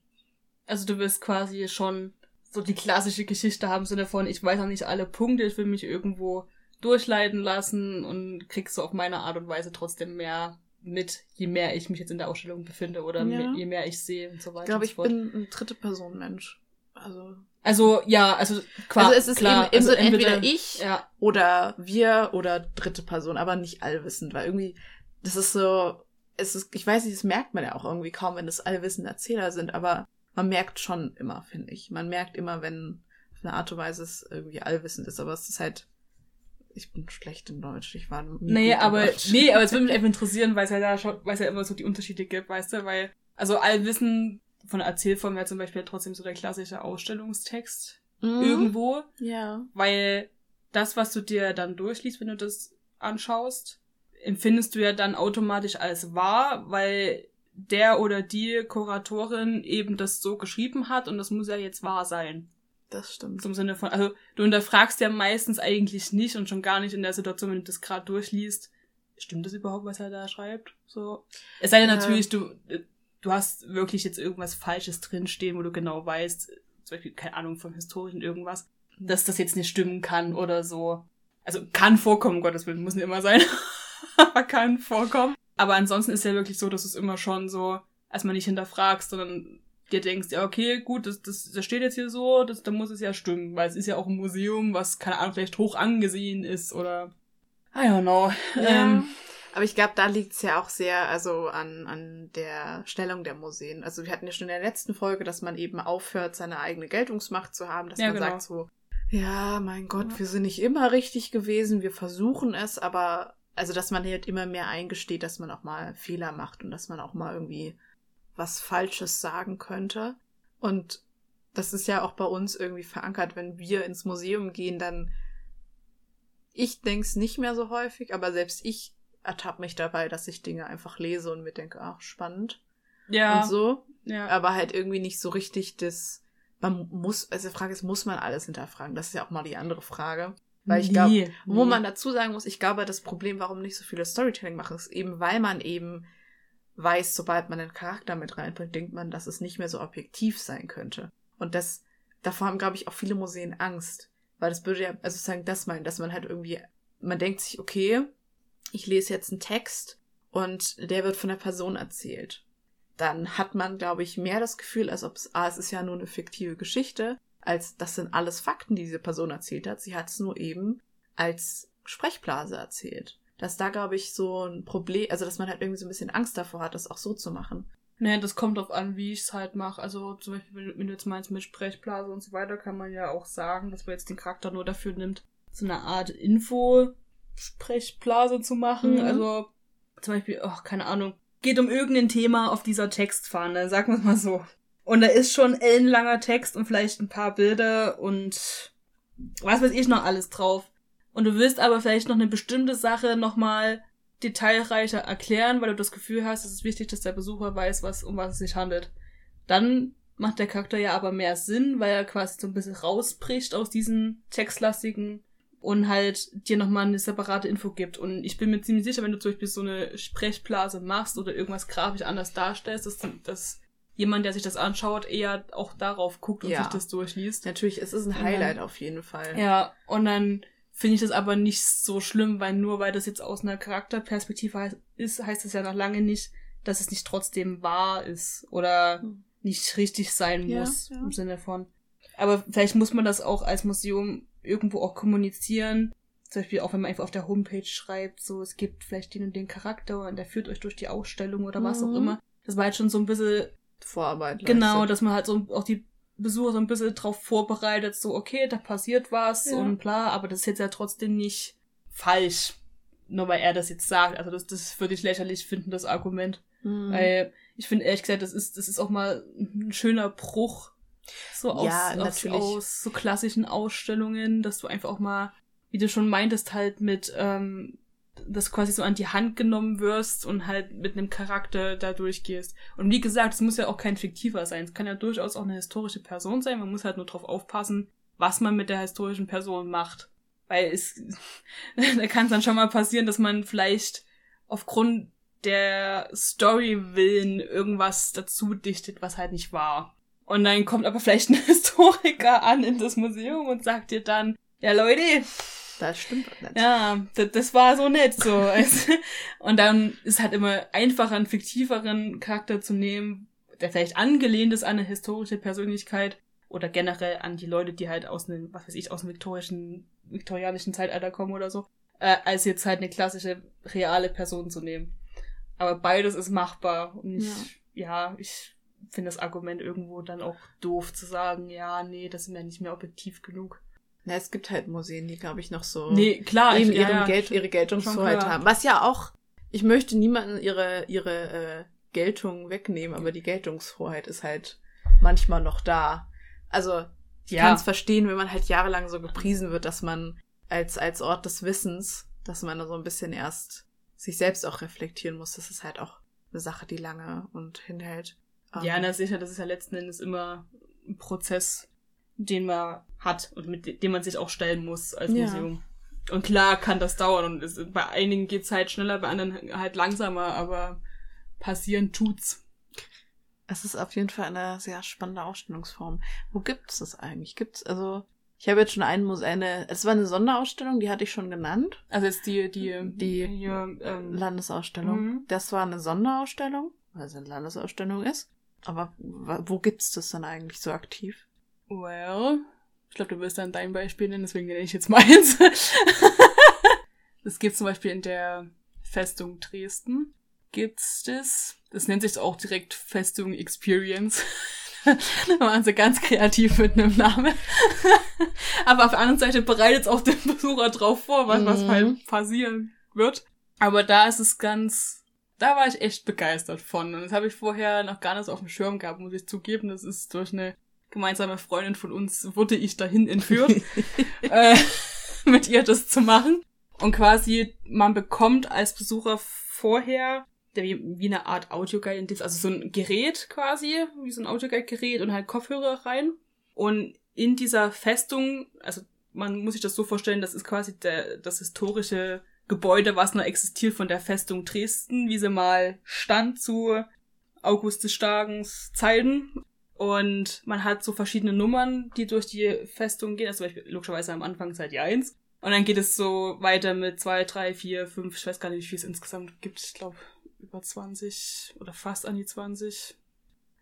Also du wirst quasi schon so die klassische Geschichte haben, im Sinne von, ich weiß noch nicht alle Punkte, ich will mich irgendwo durchleiten lassen und krieg so auf meine Art und Weise trotzdem mehr mit, je mehr ich mich jetzt in der Ausstellung befinde oder ja. je mehr ich sehe und so weiter. Ich glaube, ich bin ein dritte Person Mensch. Also. Also, ja, also klar. Also es ist klar, eben, also entweder, entweder ich ja. oder wir oder dritte Person, aber nicht allwissend, weil irgendwie, das ist so, es ist, ich weiß nicht, das merkt man ja auch irgendwie kaum, wenn es allwissende Erzähler sind, aber man merkt schon immer, finde ich. Man merkt immer, wenn auf eine Art und Weise es irgendwie allwissend ist, aber es ist halt, ich bin schlecht in Deutsch, ich war nie Nee, aber, nee, aber es würde mich (laughs) einfach interessieren, weil es ja da schon, weil es ja immer so die Unterschiede gibt, weißt du, weil, also Allwissen von der Erzählform wäre zum Beispiel trotzdem so der klassische Ausstellungstext mhm. irgendwo. Ja. Weil das, was du dir dann durchliest, wenn du das anschaust, empfindest du ja dann automatisch als wahr, weil der oder die Kuratorin eben das so geschrieben hat und das muss ja jetzt wahr sein. Das stimmt. Zum Sinne von, also du hinterfragst ja meistens eigentlich nicht und schon gar nicht in der Situation, wenn du das gerade durchliest, stimmt das überhaupt, was er da schreibt? So. Es sei denn ja. natürlich, du, du hast wirklich jetzt irgendwas Falsches drinstehen, wo du genau weißt, zum Beispiel, keine Ahnung, vom Historischen irgendwas, dass das jetzt nicht stimmen kann oder so. Also kann vorkommen, Gottes Willen, muss nicht immer sein. (laughs) Aber kann vorkommen. Aber ansonsten ist ja wirklich so, dass es immer schon so, als man nicht hinterfragst, sondern dir denkst, ja, okay, gut, das, das, das steht jetzt hier so, das, dann muss es ja stimmen, weil es ist ja auch ein Museum, was, keine Ahnung, vielleicht hoch angesehen ist oder I don't know. Ja. Ähm, aber ich glaube, da liegt es ja auch sehr also an, an der Stellung der Museen. Also wir hatten ja schon in der letzten Folge, dass man eben aufhört, seine eigene Geltungsmacht zu haben, dass ja, man genau. sagt so, ja, mein Gott, wir sind nicht immer richtig gewesen, wir versuchen es, aber also dass man halt immer mehr eingesteht, dass man auch mal Fehler macht und dass man auch mal irgendwie was Falsches sagen könnte. Und das ist ja auch bei uns irgendwie verankert, wenn wir ins Museum gehen, dann ich denk's nicht mehr so häufig, aber selbst ich ertappe mich dabei, dass ich Dinge einfach lese und mir denke, ach, spannend. Ja. Und so. Ja. Aber halt irgendwie nicht so richtig das, man muss, also die Frage ist, muss man alles hinterfragen? Das ist ja auch mal die andere Frage. Weil ich glaube, nee. wo man dazu sagen muss, ich glaube, das Problem, warum nicht so viele Storytelling machen, ist eben, weil man eben weiß, sobald man einen Charakter mit reinbringt, denkt man, dass es nicht mehr so objektiv sein könnte. Und das, davor haben, glaube ich, auch viele Museen Angst. Weil das würde ja, also sagen, das meinen, dass man halt irgendwie, man denkt sich, okay, ich lese jetzt einen Text und der wird von der Person erzählt. Dann hat man, glaube ich, mehr das Gefühl, als ob es, ah, es ist ja nur eine fiktive Geschichte, als das sind alles Fakten, die diese Person erzählt hat. Sie hat es nur eben als Sprechblase erzählt. Dass da, glaube ich, so ein Problem, also dass man halt irgendwie so ein bisschen Angst davor hat, das auch so zu machen. Naja, das kommt drauf an, wie ich es halt mache. Also zum Beispiel, wenn du jetzt meinst mit Sprechblase und so weiter, kann man ja auch sagen, dass man jetzt den Charakter nur dafür nimmt, so eine Art Info-Sprechblase zu machen. Mhm. Also zum Beispiel, oh, keine Ahnung, geht um irgendein Thema auf dieser Textfahne, sagen wir es mal so. Und da ist schon ellenlanger Text und vielleicht ein paar Bilder und was weiß ich noch alles drauf. Und du willst aber vielleicht noch eine bestimmte Sache nochmal detailreicher erklären, weil du das Gefühl hast, es ist wichtig, dass der Besucher weiß, was, um was es sich handelt. Dann macht der Charakter ja aber mehr Sinn, weil er quasi so ein bisschen rausbricht aus diesen textlastigen und halt dir nochmal eine separate Info gibt. Und ich bin mir ziemlich sicher, wenn du zum Beispiel so eine Sprechblase machst oder irgendwas grafisch anders darstellst, dass, dass jemand, der sich das anschaut, eher auch darauf guckt und Ja. sich das durchliest. Natürlich, es ist ein Und dann- Highlight auf jeden Fall. Ja, und dann finde ich das aber nicht so schlimm, weil nur weil das jetzt aus einer Charakterperspektive heißt, ist, heißt das ja noch lange nicht, dass es nicht trotzdem wahr ist oder Hm. nicht richtig sein Ja, muss ja. im Sinne von. Aber vielleicht muss man das auch als Museum irgendwo auch kommunizieren. Zum Beispiel auch wenn man einfach auf der Homepage schreibt, so es gibt vielleicht den und den Charakter und der führt euch durch die Ausstellung oder was auch Mhm. immer. Das war halt schon so ein bisschen Vorarbeit. Genau, leistet. dass man halt so auch die Besucher so ein bisschen drauf vorbereitet, so, okay, da passiert was Ja. und bla, aber das ist jetzt ja trotzdem nicht falsch. Nur weil er das jetzt sagt. Also das, das würde ich lächerlich finden, das Argument. Mhm. Weil ich finde ehrlich gesagt, das ist, das ist auch mal ein schöner Bruch. So aus, Ja, aus, aus so klassischen Ausstellungen, dass du einfach auch mal, wie du schon meintest, halt mit, ähm, das quasi so an die Hand genommen wirst und halt mit einem Charakter da durchgehst. Und wie gesagt, es muss ja auch kein fiktiver sein. Es kann ja durchaus auch eine historische Person sein. Man muss halt nur drauf aufpassen, was man mit der historischen Person macht. Weil es, (laughs) da kann es dann schon mal passieren, dass man vielleicht aufgrund der Story willen irgendwas dazu dichtet, was halt nicht war. Und dann kommt aber vielleicht ein (laughs) Historiker an in das Museum und sagt dir dann, ja Leute, Das stimmt doch nicht. ja, das, das war so nett so. (laughs) Also, und dann ist halt immer einfacher, einen fiktiveren Charakter zu nehmen, der vielleicht angelehnt ist an eine historische Persönlichkeit oder generell an die Leute, die halt aus einem, was weiß ich, aus dem viktorischen, viktorianischen Zeitalter kommen oder so, äh, als jetzt halt eine klassische, reale Person zu nehmen. Aber beides ist machbar. Und ich, ja, ich finde das Argument irgendwo dann auch doof zu sagen, ja, nee, das ist mir nicht mehr objektiv genug. Na, es gibt halt Museen, die, glaube ich, noch so Nee, klar, eben ich- ja, ja, Geld, ihre Geltungshoheit haben. Was ja auch, ich möchte niemanden ihre, ihre äh, Geltung wegnehmen, aber die Geltungshoheit ist halt manchmal noch da. Also, ich Ja. kann es verstehen, wenn man halt jahrelang so gepriesen wird, dass man als, als Ort des Wissens, dass man da so ein bisschen erst sich selbst auch reflektieren muss. Das ist halt auch eine Sache, die lange und hinhält. Ähm, Ja, na sicher, das ist ja letzten Endes immer ein Prozess, den man hat und mit de- dem man sich auch stellen muss als Ja. Museum. Und klar kann das dauern und es, bei einigen geht's halt schneller, bei anderen halt langsamer, aber passieren tut's. Es ist auf jeden Fall eine sehr spannende Ausstellungsform. Wo gibt's das eigentlich? Gibt's, also, ich habe jetzt schon einen Museum, eine, es war eine Sonderausstellung, die hatte ich schon genannt. Also jetzt die, die, Die hier, ähm, Landesausstellung. Mhm. Das war eine Sonderausstellung, weil es eine Landesausstellung ist. Aber wo gibt's das dann eigentlich so aktiv? well, ich glaube, du wirst dann dein Beispiel nennen, deswegen nenne ich jetzt (laughs) meins. Das gibt zum Beispiel in der Festung Dresden. Gibt's das? Das nennt sich auch direkt Festung Experience. (laughs) da waren sie ganz kreativ mit einem Namen. (laughs) Aber auf der anderen Seite bereitet es auch den Besucher drauf vor, was, was Mhm. halt passieren wird. Aber da ist es ganz, da war ich echt begeistert von. Und das habe ich vorher noch gar nicht so auf dem Schirm gehabt, muss ich zugeben. Das ist durch eine gemeinsame Freundin von uns, wurde ich dahin entführt (laughs) äh, mit ihr das zu machen. Und quasi, man bekommt als Besucher vorher wie, eine Art Audioguide, also so ein Gerät quasi, wie so ein Audioguide-Gerät und halt Kopfhörer rein. Und in dieser Festung, also man muss sich das so vorstellen, das ist quasi der, das historische Gebäude, was noch existiert von der Festung Dresden, wie sie mal stand zu August des Starkens Zeiten. Und man hat so verschiedene Nummern, die durch die Festung gehen. Also zum Beispiel logischerweise am Anfang ihr eins. Und dann geht es so weiter mit zwei, drei, vier, fünf, ich weiß gar nicht, wie viel es insgesamt gibt. Ich glaube, über 20 oder fast an die 20.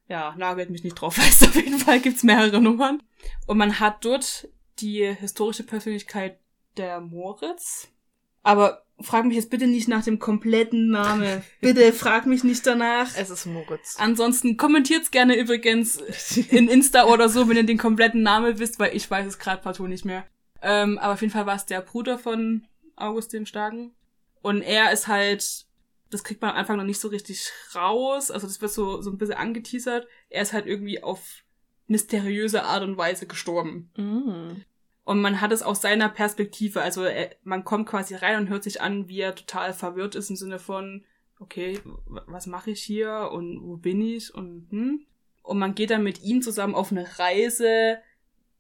Ja, nagelt mich nicht drauf (laughs) fest. Auf jeden Fall gibt's mehrere Nummern. Und man hat dort die historische Persönlichkeit der Moritz. Aber frag mich jetzt bitte nicht nach dem kompletten Namen. (laughs) Bitte frag mich nicht danach. Es ist Moritz. Ansonsten kommentiert's gerne übrigens (laughs) in Insta oder so, wenn ihr den kompletten Namen wisst, weil ich weiß es gerade partout nicht mehr. Ähm, aber auf jeden Fall war es der Bruder von August dem Starken. Und er ist halt, das kriegt man am Anfang noch nicht so richtig raus. Also das wird so, so ein bisschen angeteasert. Er ist halt irgendwie auf mysteriöse Art und Weise gestorben. Mm. Und man hat es aus seiner Perspektive. Also er, man kommt quasi rein und hört sich an, wie er total verwirrt ist im Sinne von, okay, was mache ich hier und wo bin ich und hm. und man geht dann mit ihm zusammen auf eine Reise.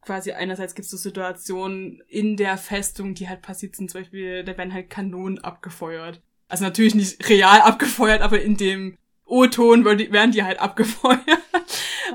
Quasi einerseits gibt es so Situationen in der Festung, die halt passiert sind, zum Beispiel, da werden halt Kanonen abgefeuert. Also natürlich nicht real abgefeuert, aber in dem O-Ton werden die halt abgefeuert.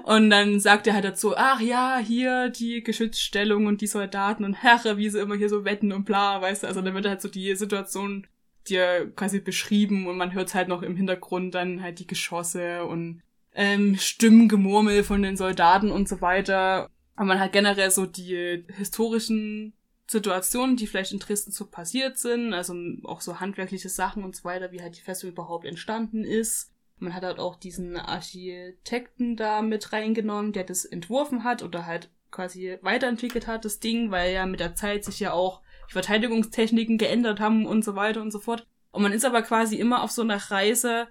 Und dann sagt er halt dazu, ach ja, hier die Geschützstellung und die Soldaten und Herre, wie sie immer hier so wetten und bla, weißt du. Also dann wird halt so die Situation dir quasi beschrieben und man hört halt noch im Hintergrund dann halt die Geschosse und ähm, Stimmengemurmel von den Soldaten und so weiter. Aber man hat generell so die historischen Situationen, die vielleicht in Dresden so passiert sind, also auch so handwerkliche Sachen und so weiter, wie halt die Festung überhaupt entstanden ist. Man hat halt auch diesen Architekten da mit reingenommen, der das entworfen hat oder halt quasi weiterentwickelt hat, das Ding, weil ja mit der Zeit sich ja auch die Verteidigungstechniken geändert haben und so weiter und so fort. Und man ist aber quasi immer auf so einer Reise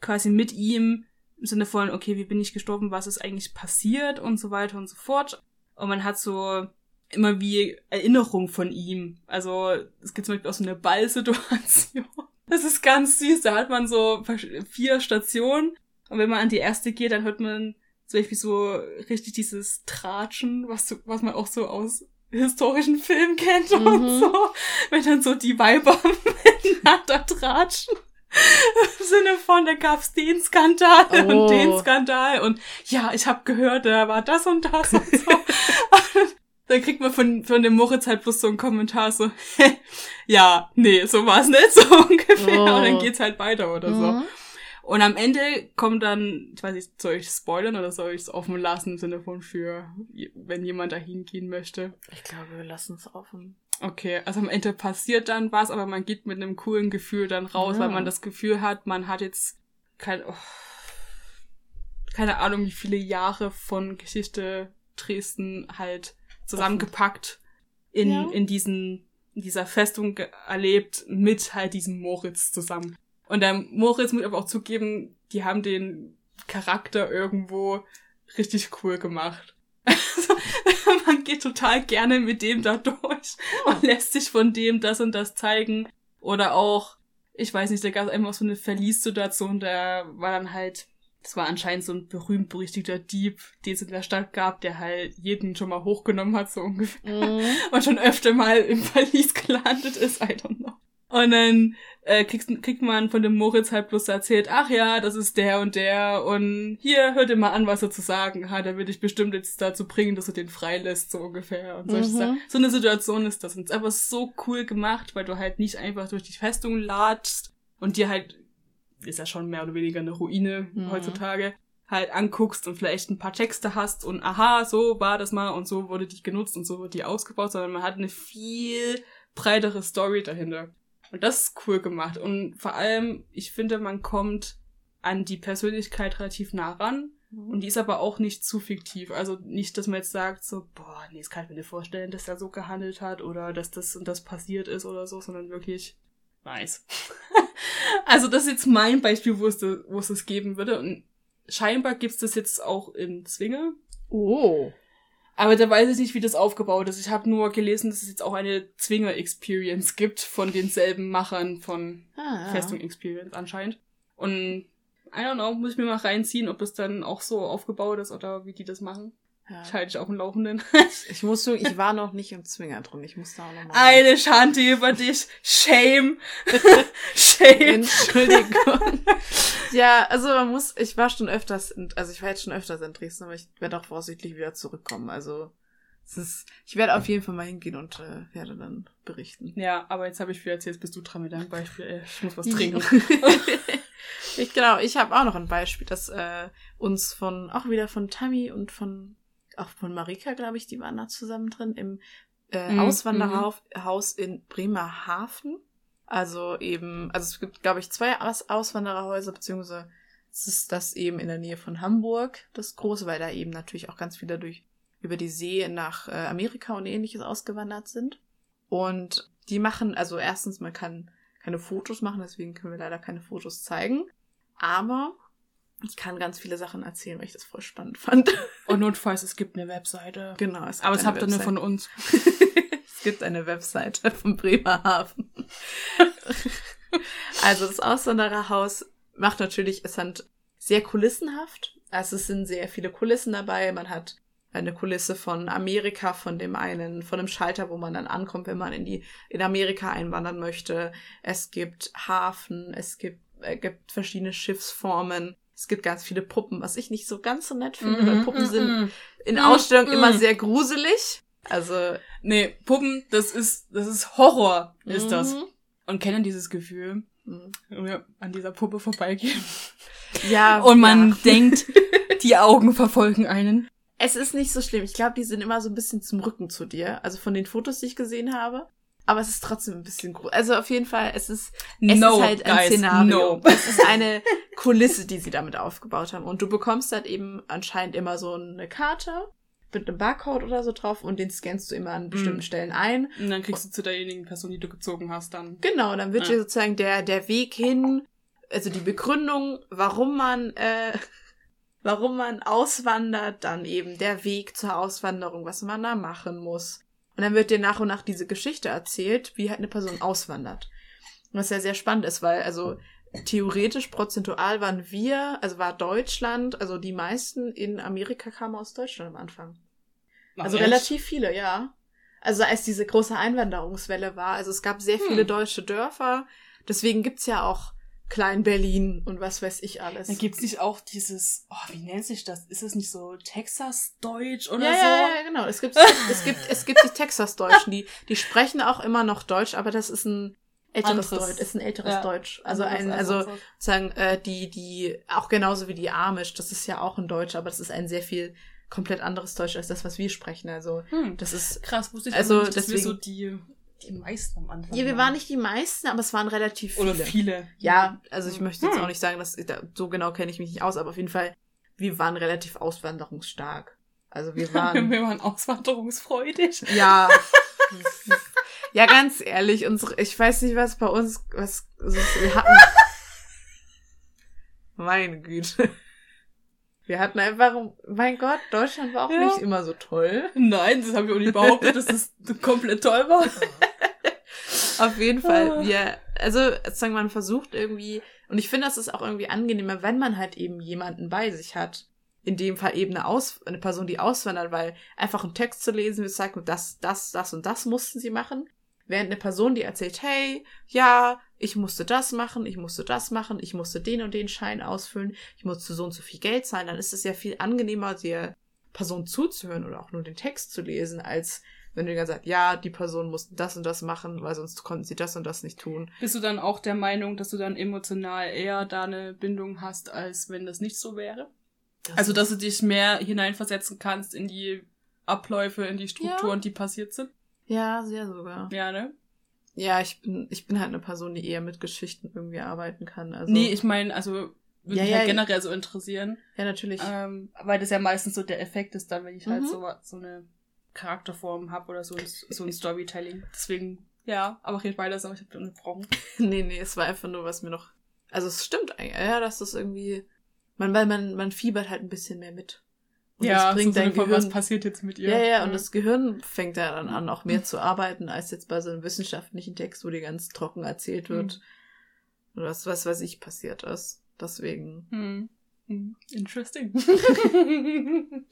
quasi mit ihm im Sinne von, okay, wie bin ich gestorben, was ist eigentlich passiert und so weiter und so fort. Und man hat so immer wie Erinnerung von ihm. Also es gibt zum Beispiel auch so eine Ballsituation. Das ist ganz süß. Da hat man so vier Stationen. Und wenn man an die erste geht, dann hört man zum Beispiel so richtig dieses Tratschen, was, was man auch so aus historischen Filmen kennt mhm. und so. Wenn dann so die Weiber (laughs) miteinander tratschen. Im Sinne von, da gab's den Skandal oh. und den Skandal und ja, ich habe gehört, da war das und das und so. (laughs) dann kriegt man von, von dem Moritz halt bloß so einen Kommentar so, (laughs) ja, nee, so war's nicht, (laughs) so ungefähr. Oh. Und dann geht's halt weiter oder so. Mhm. Und am Ende kommt dann, ich weiß nicht, soll ich spoilern oder soll ich es offen lassen im Sinne von für, wenn jemand da hingehen möchte? Ich glaube, wir lassen es offen. Okay, also am Ende passiert dann was, aber man geht mit einem coolen Gefühl dann raus, ja. weil man das Gefühl hat, man hat jetzt kein, oh, keine Ahnung, wie viele Jahre von Geschichte Dresden halt zusammengepackt in, ja. in diesen, in dieser Festung erlebt mit halt diesem Moritz zusammen. Und der Moritz muss aber auch zugeben, die haben den Charakter irgendwo richtig cool gemacht. (laughs) Also, (laughs) man geht total gerne mit dem da durch und lässt sich von dem das und das zeigen. Oder auch, ich weiß nicht, da gab es einfach so eine Verlies-Situation, da war dann halt das war anscheinend so ein berühmt-berüchtigter Dieb, den es in der Stadt gab, der halt jeden schon mal hochgenommen hat, so ungefähr. Mm. Und schon öfter mal im Verlies (laughs) gelandet ist, I don't know. Und dann äh, kriegst, kriegt man von dem Moritz halt bloß erzählt, ach ja, das ist der und der und hier, hört dir mal an, was er zu sagen hat, er will dich bestimmt jetzt dazu bringen, dass du den freilässt, so ungefähr. Und solche mhm. Sachen. So eine Situation ist das. Und es ist einfach so cool gemacht, weil du halt nicht einfach durch die Festung latschst und dir halt ist ja schon mehr oder weniger eine Ruine mhm. heutzutage, halt anguckst und vielleicht ein paar Texte hast und aha, so war das mal und so wurde die genutzt und so wurde die ausgebaut, sondern man hat eine viel breitere Story dahinter. Und das ist cool gemacht. Und vor allem, ich finde, man kommt an die Persönlichkeit relativ nah ran. Mhm. Und die ist aber auch nicht zu fiktiv. Also nicht, dass man jetzt sagt, so, boah, nee, das kann ich mir nicht vorstellen, dass er so gehandelt hat oder dass das und das passiert ist oder so, sondern wirklich nice. (laughs) also das ist jetzt mein Beispiel, wo es, wo es das geben würde. Und scheinbar gibt's das jetzt auch in Zwinge. Oh. Aber da weiß ich nicht, wie das aufgebaut ist. Ich habe nur gelesen, dass es jetzt auch eine Zwinger-Experience gibt von denselben Machern von ah, ja. Festung Experience anscheinend. Und I don't know, muss ich mir mal reinziehen, ob es dann auch so aufgebaut ist oder wie die das machen. Ja. Ich halte dich auf dem Laufenden. ich muss so, ich war noch nicht im Zwinger drin. Ich muss da auch noch mal. Eine Schande über dich. Shame. (laughs) Shame. Entschuldigung. (laughs) ja, also man muss, ich war schon öfters, in, also ich war jetzt schon öfters in Dresden, aber ich werde auch vorsichtig wieder zurückkommen. Also es ist, ich werde auf jeden Fall mal hingehen und äh, werde dann berichten. Ja, aber jetzt habe ich viel erzählt, bist du dran mit deinem Beispiel. Ich muss was trinken. (laughs) ich genau, ich habe auch noch ein Beispiel, das äh, uns von auch wieder von Tammy und von auch von Marika, glaube ich, die waren da zusammen drin, im äh, mhm. Auswandererhaus in Bremerhaven. Also eben, also es gibt, glaube ich, zwei Aus Auswandererhäuser, beziehungsweise es ist das eben in der Nähe von Hamburg, das große, weil da eben natürlich auch ganz viele durch über die See nach äh, Amerika und ähnliches ausgewandert sind. Und die machen, also erstens, man kann keine Fotos machen, deswegen können wir leider keine Fotos zeigen. Aber ich kann ganz viele Sachen erzählen, weil ich das voll spannend fand. (laughs) Und notfalls, es gibt eine Webseite. Genau. Es Aber es habt ihr nur von uns. (laughs) es gibt eine Webseite von Bremerhaven. (laughs) also das Auswandererhaus macht natürlich, es hat sehr kulissenhaft. Also es sind sehr viele Kulissen dabei. Man hat eine Kulisse von Amerika, von dem einen, von einem Schalter, wo man dann ankommt, wenn man in die, in Amerika einwandern möchte. Es gibt Hafen, es gibt, äh, gibt verschiedene Schiffsformen. Es gibt ganz viele Puppen, was ich nicht so ganz so nett finde, weil Puppen sind in Ausstellungen immer sehr gruselig. Also. Nee, Puppen, das ist, das ist Horror, ist Mhm. das. Und kennen dieses Gefühl, Mhm. wenn wir an dieser Puppe vorbeigehen. Ja. Und man ja. denkt, (laughs) die Augen verfolgen einen. Es ist nicht so schlimm. Ich glaube, die sind immer so ein bisschen zum Rücken zu dir. Also von den Fotos, die ich gesehen habe. Aber es ist trotzdem ein bisschen gruselig. Also auf jeden Fall, es ist, es no, ist halt ein guys, Szenario. no. Es ist eine Kulisse, die sie damit aufgebaut haben. Und du bekommst halt eben anscheinend immer so eine Karte mit einem Barcode oder so drauf und den scannst du immer an bestimmten Mhm. Stellen ein. Und dann kriegst du zu derjenigen Person, die du gezogen hast, dann. Genau, dann wird Ja. dir sozusagen der, der Weg hin, also die Begründung, warum man, äh, warum man auswandert, dann eben der Weg zur Auswanderung, was man da machen muss. Und dann wird dir nach und nach diese Geschichte erzählt, wie halt eine Person auswandert. Was ja sehr spannend ist, weil also theoretisch prozentual waren wir, also war Deutschland, also die meisten in Amerika kamen aus Deutschland am Anfang. Ach, Also echt? relativ viele, ja. Also als diese große Einwanderungswelle war, also es gab sehr viele Hm. deutsche Dörfer, deswegen gibt's ja auch Klein-Berlin und was weiß ich alles. Da gibt's nicht auch dieses, oh, wie nennt sich das? Ist es nicht so Texas-Deutsch oder ja, so? ja, ja, genau. Es gibt, es gibt, es gibt die Texas-Deutschen, die, die sprechen auch immer noch Deutsch, aber das ist ein älteres Anderes. Deutsch, ist ein älteres Ja. Deutsch. Also ein, als also sagen, äh, die, die, auch genauso wie die Amish, das ist ja auch ein Deutsch, aber das ist ein sehr viel komplett anderes Deutsch als das, was wir sprechen. Also. Hm. das ist, Krass, wusste ich Also, also nicht, dass deswegen- wir so die, die meisten am Anfang ja, wir waren nicht die meisten, aber es waren relativ viele. Oder viele. Ja, also ich möchte jetzt Hm. auch nicht sagen, dass da, so genau kenne ich mich nicht aus, aber auf jeden Fall, wir waren relativ auswanderungsstark. Also wir (laughs) waren, wir waren auswanderungsfreudig. ja, (laughs) ja, ganz ehrlich, unsere, ich weiß nicht, was bei uns, was, also wir hatten, (laughs) meine Güte. Wir hatten einfach, mein Gott, Deutschland war auch Ja. nicht immer so toll. Nein, das habe ich auch nicht behauptet, dass das komplett toll war. (laughs) Auf jeden Fall, Ah. wir, also sagen wir, man versucht irgendwie, und ich finde, das ist auch irgendwie angenehmer, wenn man halt eben jemanden bei sich hat. In dem Fall eben eine, Aus eine Person, die auswandert, weil einfach einen Text zu lesen, wir sagen, das, das, das und das mussten sie machen. Während eine Person, die erzählt, hey, ja, ich musste das machen, ich musste das machen, ich musste den und den Schein ausfüllen, ich musste so und so viel Geld zahlen, dann ist es ja viel angenehmer, der Person zuzuhören oder auch nur den Text zu lesen, als wenn du ganze Zeit, ja, die Person musste das und das machen, weil sonst konnten sie das und das nicht tun. Bist du dann auch der Meinung, dass du dann emotional eher da eine Bindung hast, als wenn das nicht so wäre? Also, dass du dich mehr hineinversetzen kannst in die Abläufe, in die Strukturen, die passiert sind? Ja, sehr sogar. Ja, ne? Ja, ich bin, ich bin halt eine Person, die eher mit Geschichten irgendwie arbeiten kann. Also, nee, ich meine, also würde Ja, mich ja, halt generell so interessieren. ja, natürlich. Ähm, weil das ja meistens so der Effekt ist dann, wenn ich halt Mhm. so, so eine Charakterform habe oder so ein, so ein Storytelling. Deswegen, ja, aber red weiter, aber ich habe unterbrochen. (laughs) nee, nee, es war einfach nur, was mir noch. Also es stimmt eigentlich, ja, dass das irgendwie. Man, weil man, man fiebert halt ein bisschen mehr mit. Und das bringt so dein von, was Gehirn. passiert jetzt mit ihr? Ja, ja, und das Gehirn fängt ja dann an, auch mehr zu arbeiten, als jetzt bei so einem wissenschaftlichen Text, wo dir ganz trocken erzählt wird, Mhm. was, was weiß ich passiert ist. Deswegen. Hm. Hm. Interesting. (laughs)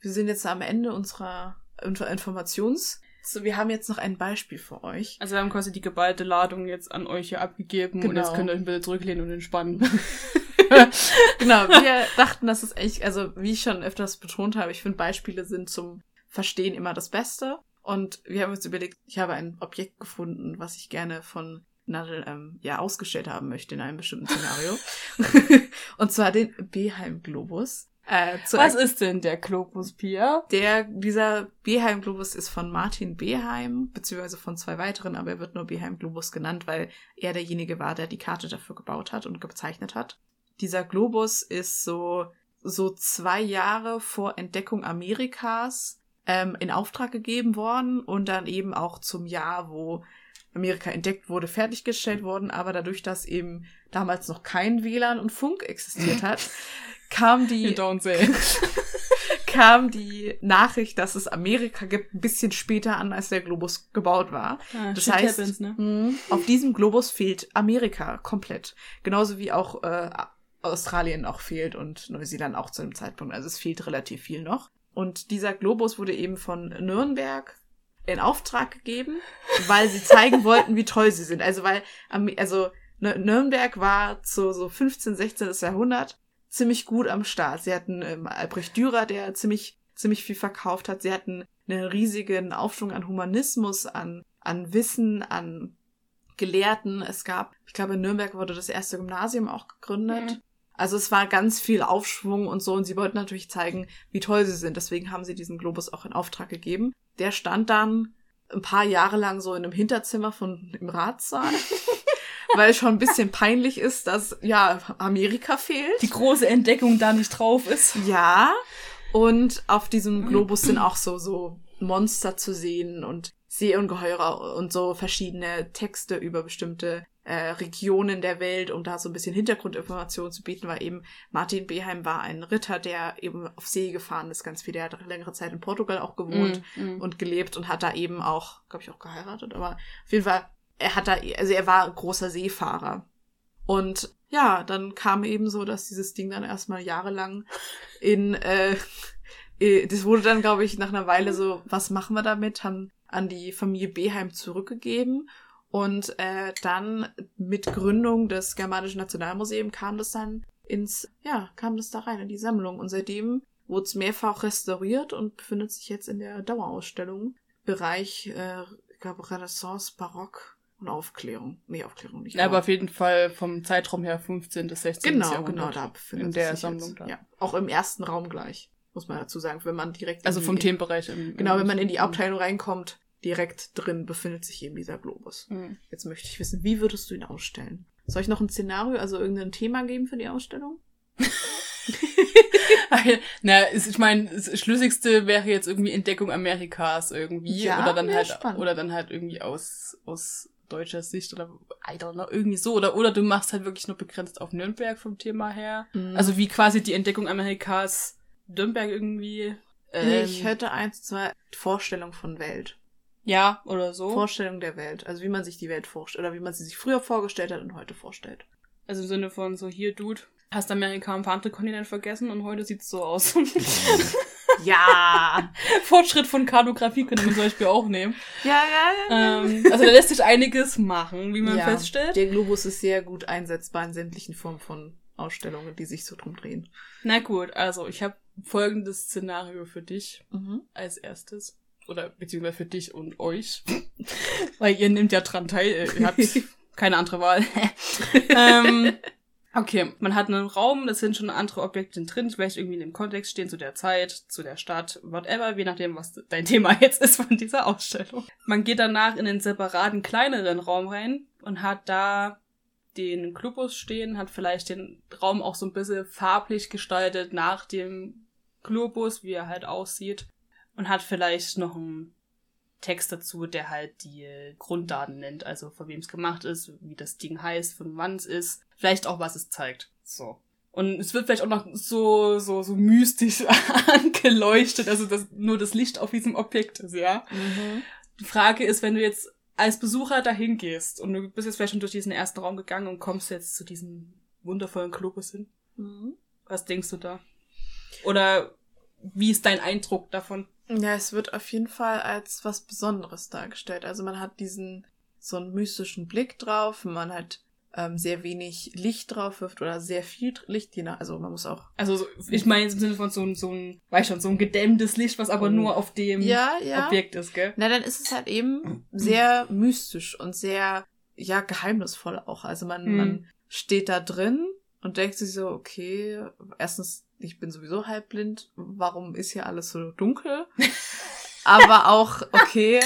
Wir sind jetzt am Ende unserer Info- Informations. So, wir haben jetzt noch ein Beispiel für euch. also wir haben quasi die geballte Ladung jetzt an euch hier abgegeben und jetzt Genau. könnt ihr euch bitte zurücklehnen und entspannen. (laughs) (laughs) genau, wir (laughs) dachten, das ist echt, also wie ich schon öfters betont habe, ich finde Beispiele sind zum Verstehen immer das Beste. Und wir haben uns überlegt, ich habe ein Objekt gefunden, was ich gerne von Nadel ähm, ja ausgestellt haben möchte in einem bestimmten Szenario. (laughs) Und zwar den Beheim-Globus. Äh, zu was ist denn der Globus, Pia? Der, dieser Beheim-Globus ist von Martin Beheim, beziehungsweise von zwei weiteren, aber er wird nur Beheim-Globus genannt, weil er derjenige war, der die Karte dafür gebaut hat und gezeichnet hat. Dieser Globus ist so, so zwei Jahre vor Entdeckung Amerikas ähm, in Auftrag gegeben worden und dann eben auch zum Jahr, wo Amerika entdeckt wurde, fertiggestellt worden, aber dadurch, dass eben damals noch kein WLAN und Funk existiert hat, (laughs) kam die (laughs) kam die Nachricht, dass es Amerika gibt, ein bisschen später an, als der Globus gebaut war. Ah, Das heißt, happens, ne? mh, auf diesem Globus fehlt Amerika komplett. Genauso wie auch äh, Australien auch fehlt und Neuseeland auch zu dem Zeitpunkt. Also es fehlt relativ viel noch. Und dieser Globus wurde eben von Nürnberg in Auftrag gegeben, weil sie zeigen wollten, wie toll sie sind. Also weil, also Nürnberg war zu so 15, 16. Jahrhundert ziemlich gut am Start. Sie hatten ähm, Albrecht Dürer, der ziemlich, ziemlich viel verkauft hat. Sie hatten einen riesigen Aufschwung an Humanismus, an, an Wissen, an Gelehrten. Es gab, ich glaube, in Nürnberg wurde das erste Gymnasium auch gegründet. Mhm. Also es war ganz viel Aufschwung und so und sie wollten natürlich zeigen, wie toll sie sind. Deswegen haben sie diesen Globus auch in Auftrag gegeben. Der stand dann ein paar Jahre lang so in einem Hinterzimmer von im Ratssaal. (laughs) weil es schon ein bisschen peinlich ist, dass ja Amerika fehlt. Die große Entdeckung da nicht drauf ist. Ja. Und auf diesem Globus sind auch so so Monster zu sehen und Seeungeheuer und so verschiedene Texte über bestimmte äh, Regionen der Welt, um da so ein bisschen Hintergrundinformationen zu bieten, weil eben Martin Beheim war ein Ritter, der eben auf See gefahren ist, ganz viel, der hat längere Zeit in Portugal auch gewohnt mm, mm. und gelebt und hat da eben auch, glaube ich, auch geheiratet, aber auf jeden Fall, er hat da, also er war großer Seefahrer. Und ja, dann kam eben so, dass dieses Ding dann erstmal jahrelang in, äh, das wurde dann, glaube ich, nach einer Weile so, was machen wir damit? Haben an die Familie Beheim zurückgegeben und äh, dann mit Gründung des Germanischen Nationalmuseums kam das dann ins, ja, kam das da rein in die Sammlung. Und seitdem wurde es mehrfach restauriert und befindet sich jetzt in der Dauerausstellung. Bereich, äh, ich glaube, Renaissance, Barock und Aufklärung. Nee, Aufklärung nicht. Ja, aber auf jeden Fall vom Zeitraum her 15. bis 16. Genau, Jahrhundert genau, da befindet in der Sammlung jetzt. da. Ja, auch im ersten Raum gleich, muss man dazu sagen, wenn man direkt Also vom Themenbereich. Im, genau, wenn man in die Abteilung reinkommt, direkt drin befindet sich eben dieser Globus. Mhm. Jetzt möchte ich wissen, wie würdest du ihn ausstellen? Soll ich noch ein Szenario, also irgendein Thema geben für die Ausstellung? (laughs) Na, ich meine, das Schlüssigste wäre jetzt irgendwie Entdeckung Amerikas irgendwie. Ja, oder dann halt, spannend. oder dann halt irgendwie aus, aus deutscher Sicht oder I don't know, irgendwie so. Oder, oder du machst halt wirklich nur begrenzt auf Nürnberg vom Thema her. Mhm. Also wie quasi die Entdeckung Amerikas Nürnberg irgendwie. Ähm, ich hätte eins, zwei Vorstellung von Welt. Ja, oder so. Vorstellung der Welt. Also wie man sich die Welt vorstellt. Oder wie man sie sich früher vorgestellt hat und heute vorstellt. Also im Sinne von so, hier, Dude, hast Amerika ein paar andere Kontinente vergessen und heute sieht's so aus. (laughs) ja. (laughs) Fortschritt von Kartografie könnte man zum Beispiel auch nehmen. Ja, ja, ja. Ähm, also da lässt sich einiges machen, wie man ja, feststellt. Der Globus ist sehr gut einsetzbar in sämtlichen Formen von Ausstellungen, die sich so drum drehen. Na gut, also ich habe folgendes Szenario für dich mhm. als erstes oder beziehungsweise für dich und euch, (laughs) weil ihr nehmt ja dran teil, äh, ihr habt (laughs) keine andere Wahl. (laughs) ähm, okay, man hat einen Raum, das sind schon andere Objekte drin, vielleicht irgendwie in dem Kontext stehen zu der Zeit, zu der Stadt, whatever, je nachdem, was dein Thema jetzt ist von dieser Ausstellung. Man geht danach in den separaten kleineren Raum rein und hat da den Globus stehen, hat vielleicht den Raum auch so ein bisschen farblich gestaltet nach dem Globus, wie er halt aussieht und hat vielleicht noch einen Text dazu, der halt die Grunddaten nennt, also von wem es gemacht ist, wie das Ding heißt, von wann es ist, vielleicht auch was es zeigt. So. Und es wird vielleicht auch noch so, so, so mystisch (laughs) angeleuchtet, also dass nur das Licht auf diesem Objekt ist, ja. Mhm. Die Frage ist, wenn du jetzt als Besucher dahin gehst und du bist jetzt vielleicht schon durch diesen ersten Raum gegangen und kommst jetzt zu diesem wundervollen Globus hin. Mhm. Was denkst du da? Oder wie ist dein Eindruck davon? Ja, es wird auf jeden Fall als was Besonderes dargestellt. Also man hat diesen so einen mystischen Blick drauf, man hat ähm, sehr wenig Licht drauf wirft oder sehr viel Licht, je nach, also man muss auch. Also ich meine im Sinne von so ein, so ein, weiß schon, so ein gedämmtes Licht, was aber oh. nur auf dem ja, ja. Objekt ist, gell? Na, dann ist es halt eben sehr mystisch und sehr, ja, geheimnisvoll auch. Also man, mhm. man steht da drin und denkt sich so, okay, erstens ich bin sowieso halbblind, warum ist hier alles so dunkel? (laughs) Aber auch, okay,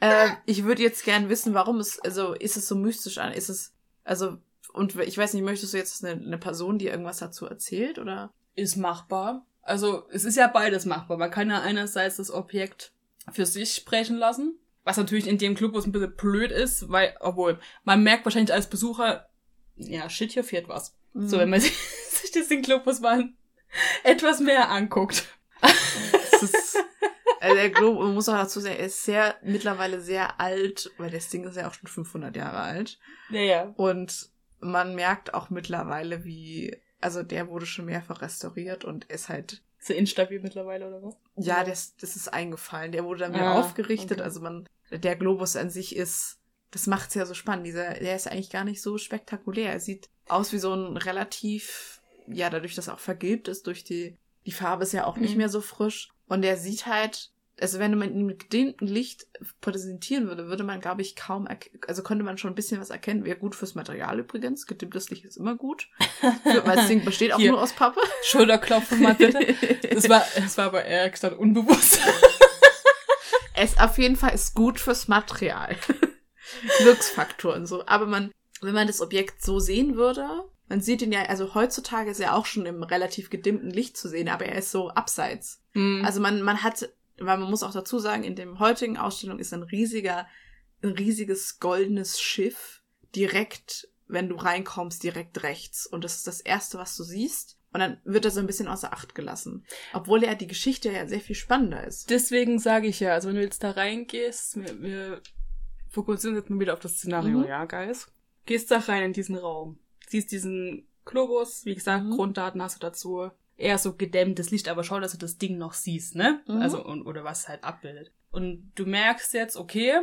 äh, ich würde jetzt gern wissen, warum es, also ist es so mystisch an? Ist es, also, und ich weiß nicht, möchtest du jetzt eine, eine Person, die irgendwas dazu erzählt, oder? Ist machbar. Also, es ist ja beides machbar. Man kann ja einerseits das Objekt für sich sprechen lassen, was natürlich in dem Club ein bisschen blöd ist, weil, obwohl, man merkt wahrscheinlich als Besucher, ja, shit, hier fehlt was. Mhm. So, wenn man sich, (laughs) sich das den Globus mal etwas mehr anguckt. Ist, also der Globe, man muss auch dazu sagen, er ist sehr, mittlerweile sehr alt, weil das Ding ist ja auch schon 500 Jahre alt. Ja, ja. Und man merkt auch mittlerweile, wie also der wurde schon mehrfach restauriert und ist halt. Ist er instabil mittlerweile oder was? Ja, das, das ist eingefallen. Der wurde dann wieder Ah, aufgerichtet. okay. Also man, der Globus an sich ist, das macht's ja so spannend. Dieser, der ist eigentlich gar nicht so spektakulär. Er sieht aus wie so ein relativ, ja, dadurch, dass er auch vergilbt ist, durch die, die Farbe ist ja auch nicht Mhm. mehr so frisch. Und der sieht halt, also wenn man ihn mit gedimmtem Licht präsentieren würde, würde man, glaube ich, kaum, also könnte man schon ein bisschen was erkennen. Wäre gut fürs Material übrigens. Gedimmtes Licht ist immer gut. Weil das Ding besteht auch Hier. nur aus Pappe. Schulterklopfen mal bitte. (laughs) Das war, das war bei Eric dann unbewusst. Es auf jeden Fall ist gut fürs Material. (laughs) Glücksfaktor und so. Aber man, wenn man das Objekt so sehen würde, man sieht ihn ja, also heutzutage ist er auch schon im relativ gedimmten Licht zu sehen, aber er ist so abseits. Mhm. Also man, man hat, weil man muss auch dazu sagen, in dem heutigen Ausstellung ist ein riesiger, ein riesiges goldenes Schiff direkt, wenn du reinkommst, direkt rechts. Und das ist das erste, was du siehst. Und dann wird er so ein bisschen außer Acht gelassen. Obwohl ja die Geschichte ja sehr viel spannender ist. Deswegen sage ich ja, also wenn du jetzt da reingehst, wir, wir fokussieren uns jetzt mal wieder auf das Szenario, Mhm. ja, Guys? Gehst da rein in diesen Raum, siehst diesen Globus, wie gesagt, Mhm. Grunddaten hast du dazu, eher so gedämmtes Licht, aber schau, dass du das Ding noch siehst, ne? Mhm. Also, und, oder was halt abbildet. Und du merkst jetzt, okay,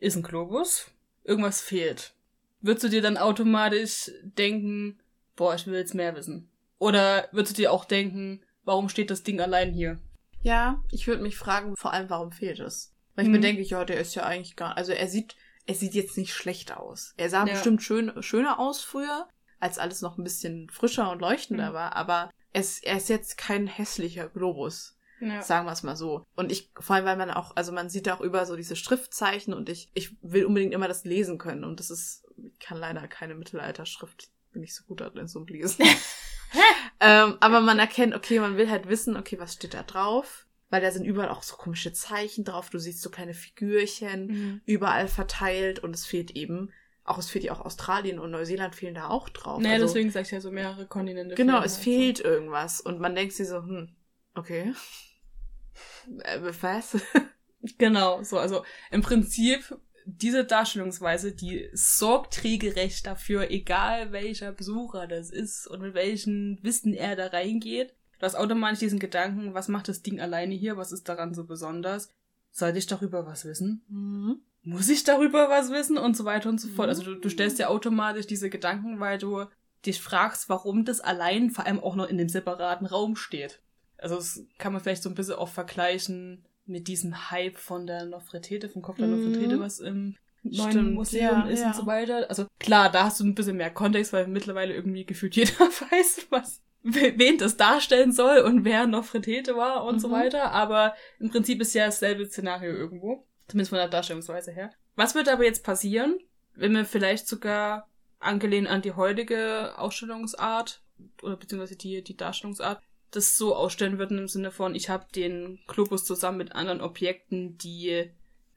ist ein Globus, irgendwas fehlt. Würdest du dir dann automatisch denken, boah, ich will jetzt mehr wissen? Oder würdest du dir auch denken, warum steht das Ding allein hier? Ja, ich würde mich fragen, vor allem, warum fehlt es? Weil ich Mhm. mir denke, ja, der ist ja eigentlich gar, also er sieht, er sieht jetzt nicht schlecht aus. Er sah Ja. bestimmt schön, schöner aus früher, als alles noch ein bisschen frischer und leuchtender Mhm. war, aber es, er ist jetzt kein hässlicher Globus. Ja. Sagen wir es mal so. Und ich, vor allem, weil man auch, also man sieht da auch über so diese Schriftzeichen und ich, ich will unbedingt immer das lesen können. Und das ist, ich kann leider keine Mittelalterschrift, bin nicht so gut darin zum Lesen. (laughs) ähm, aber man erkennt, okay, man will halt wissen, okay, was steht da drauf? Weil da sind überall auch so komische Zeichen drauf. Du siehst so kleine Figürchen Mhm. überall verteilt und es fehlt eben, auch es fehlt ja auch Australien und Neuseeland fehlen da auch drauf. Naja, Also- deswegen sag ich ja so mehrere Kontinente. Genau, es halt fehlt irgendwas. Und man denkt sich so, hm, okay. (laughs) Äh, was? So. (laughs) Genau, so. Also im Prinzip, diese Darstellungsweise, die sorgt regelrecht dafür, egal welcher Besucher das ist und mit welchem Wissen er da reingeht. Du hast automatisch diesen Gedanken, was macht das Ding alleine hier? Was ist daran so besonders? Sollte ich darüber was wissen? Mhm. Muss ich darüber was wissen? Und so weiter und so fort. Mhm. Also du, du stellst dir automatisch diese Gedanken, weil du dich fragst, warum das allein vor allem auch noch in dem separaten Raum steht. Also das kann man vielleicht so ein bisschen auch vergleichen mit diesem Hype von der Nofretete, vom Kopf der Mhm. Nofretete, was im neuen Stimmt, Museum ja, ist ja. und so weiter. Also klar, da hast du ein bisschen mehr Kontext, weil mittlerweile irgendwie gefühlt jeder (laughs) weiß, was wen das darstellen soll und wer Nofretete war und so Mhm. weiter. Aber im Prinzip ist ja dasselbe Szenario irgendwo. Zumindest von der Darstellungsweise her. Was wird aber jetzt passieren, wenn wir vielleicht sogar angelehnt an die heutige Ausstellungsart oder beziehungsweise die, die Darstellungsart das so ausstellen würden im Sinne von, ich habe den Globus zusammen mit anderen Objekten, die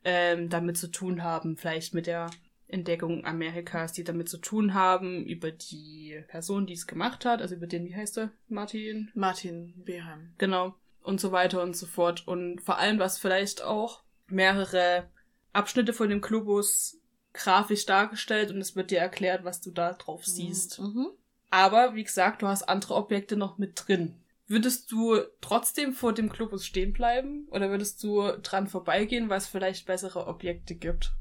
ähm, damit zu tun haben, vielleicht mit der Entdeckung Amerikas, die damit zu tun haben, über die Person, die es gemacht hat, also über den, wie heißt er, Martin? Martin Beheim. Genau. Und so weiter und so fort. Und vor allem, was vielleicht auch mehrere Abschnitte von dem Globus grafisch dargestellt und es wird dir erklärt, was du da drauf siehst. Mhm. Aber wie gesagt, du hast andere Objekte noch mit drin. Würdest du trotzdem vor dem Globus stehen bleiben oder würdest du dran vorbeigehen, weil es vielleicht bessere Objekte gibt?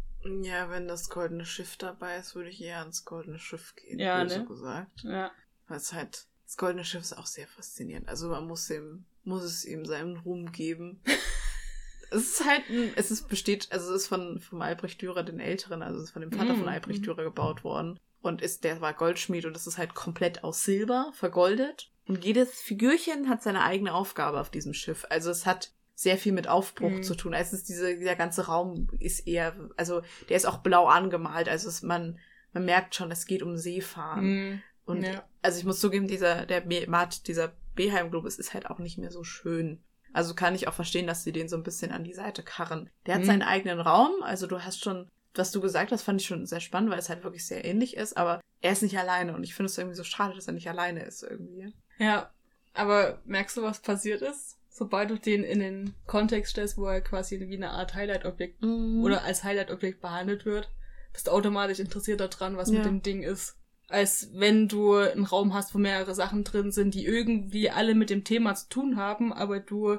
Ja, wenn das goldene Schiff dabei ist, würde ich eher ans goldene Schiff gehen, Ja, böse ne? gesagt. Ja. Weil es halt, das goldene Schiff ist auch sehr faszinierend. Also man muss ihm, muss es ihm seinen Ruhm geben. (laughs) es ist halt ein, es ist besteht, also es ist von, vom Albrecht Dürer den Älteren, also es ist von dem Vater Mhm, von Albrecht mhm. Dürer gebaut worden. Und ist, der war Goldschmied und es ist halt komplett aus Silber, vergoldet. Und jedes Figürchen hat seine eigene Aufgabe auf diesem Schiff. Also es hat sehr viel mit Aufbruch Mhm. zu tun. Also es ist diese, dieser ganze Raum ist eher, also der ist auch blau angemalt. Also es, man, man merkt schon, es geht um Seefahren. Mhm. Und Ja. also ich muss zugeben, dieser, der Mart, dieser Beheim-Globus ist halt auch nicht mehr so schön. Also kann ich auch verstehen, dass sie den so ein bisschen an die Seite karren. Der hat Mhm. seinen eigenen Raum, also du hast schon, was du gesagt hast, fand ich schon sehr spannend, weil es halt wirklich sehr ähnlich ist, aber er ist nicht alleine und ich finde es irgendwie so schade, dass er nicht alleine ist irgendwie. Ja, aber merkst du, was passiert ist? Sobald du den in den Kontext stellst, wo er quasi wie eine Art Highlight-Objekt Oder oder als Highlight-Objekt behandelt wird, bist du automatisch interessiert daran, was Ja. mit dem Ding ist. als wenn du einen Raum hast, wo mehrere Sachen drin sind, die irgendwie alle mit dem Thema zu tun haben, aber du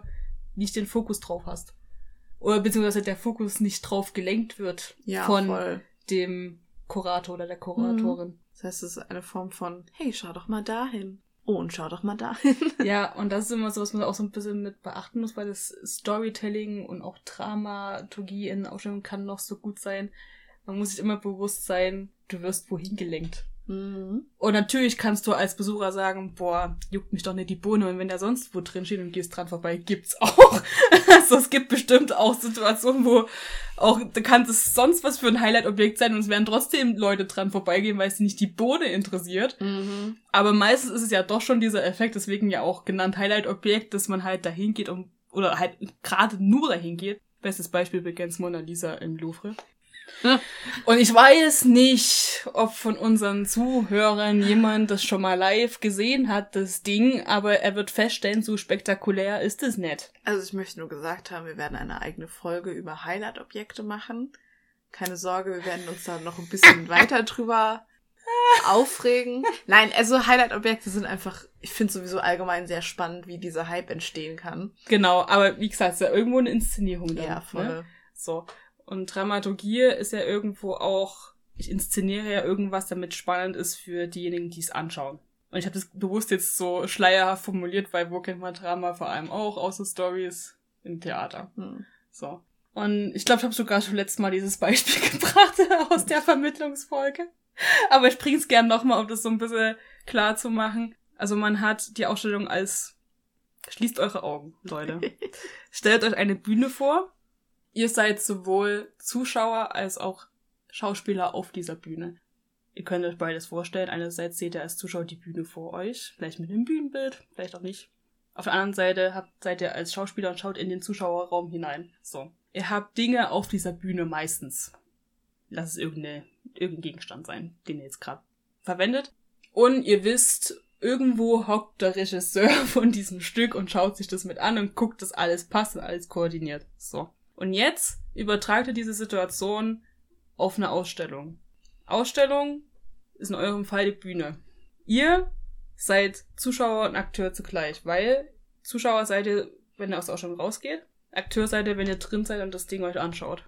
nicht den Fokus drauf hast. Oder beziehungsweise der Fokus nicht drauf gelenkt wird Ja, von voll. dem Kurator oder der Kuratorin. Das heißt, es ist eine Form von, hey, schau doch mal dahin. Oh, und schau doch mal dahin. (laughs) Ja, und das ist immer so, was man auch so ein bisschen mit beachten muss, weil das Storytelling und auch Dramaturgie in Ausstellungen kann noch so gut sein. Man muss sich immer bewusst sein, du wirst wohin gelenkt. Mhm. Und natürlich kannst du als Besucher sagen, boah, juckt mich doch nicht die Bohne. Und wenn der sonst wo drin steht und gehst dran vorbei, gibt's auch. (laughs) also es gibt bestimmt auch Situationen, wo auch, da kann es sonst was für ein Highlight-Objekt sein und es werden trotzdem Leute dran vorbeigehen, weil es nicht die Bohne interessiert. Mhm. Aber meistens ist es ja doch schon dieser Effekt, deswegen ja auch genannt Highlight-Objekt, dass man halt dahin geht und, oder halt gerade nur dahin geht. Bestes Beispiel begrenzt Mona Lisa im Louvre. (laughs) Und ich weiß nicht, ob von unseren Zuhörern jemand das schon mal live gesehen hat, das Ding, aber er wird feststellen, so spektakulär ist es nicht. Also ich möchte nur gesagt haben, wir werden eine eigene Folge über Highlight-Objekte machen. Keine Sorge, wir werden uns da noch ein bisschen (laughs) weiter drüber aufregen. Nein, also Highlight-Objekte sind einfach, ich finde sowieso allgemein sehr spannend, wie dieser Hype entstehen kann. Genau, aber wie gesagt, es ist ja irgendwo eine Inszenierung dann. Ja, voll. Ne? So. Und Dramaturgie ist ja irgendwo auch, ich inszeniere ja irgendwas, damit spannend ist für diejenigen, die es anschauen. Und ich habe das bewusst jetzt so schleierhaft formuliert, weil wo kennt man Drama vor allem auch, außer Stories im Theater. Hm. So. Und ich glaube, ich habe sogar schon letztes Mal dieses Beispiel (laughs) gebracht aus der Vermittlungsfolge. Aber ich bring's gern nochmal, um das so ein bisschen klar zu machen. Also man hat die Ausstellung als Schließt eure Augen, Leute. (laughs) Stellt euch eine Bühne vor. Ihr seid sowohl Zuschauer als auch Schauspieler auf dieser Bühne. Ihr könnt euch beides vorstellen. Einerseits seht ihr als Zuschauer die Bühne vor euch, vielleicht mit einem Bühnenbild, vielleicht auch nicht. Auf der anderen Seite habt, seid ihr als Schauspieler und schaut in den Zuschauerraum hinein. So. Ihr habt Dinge auf dieser Bühne meistens. Lass es irgendeine, irgendein Gegenstand sein, den ihr jetzt gerade verwendet. Und ihr wisst, irgendwo hockt der Regisseur (laughs) von diesem Stück und schaut sich das mit an und guckt, dass alles passt und alles koordiniert. So. Und jetzt übertragt ihr diese Situation auf eine Ausstellung. Ausstellung ist in eurem Fall die Bühne. Ihr seid Zuschauer und Akteur zugleich, weil Zuschauer seid ihr, wenn ihr aus der Ausstellung rausgeht. Akteur seid ihr, wenn ihr drin seid und das Ding euch anschaut.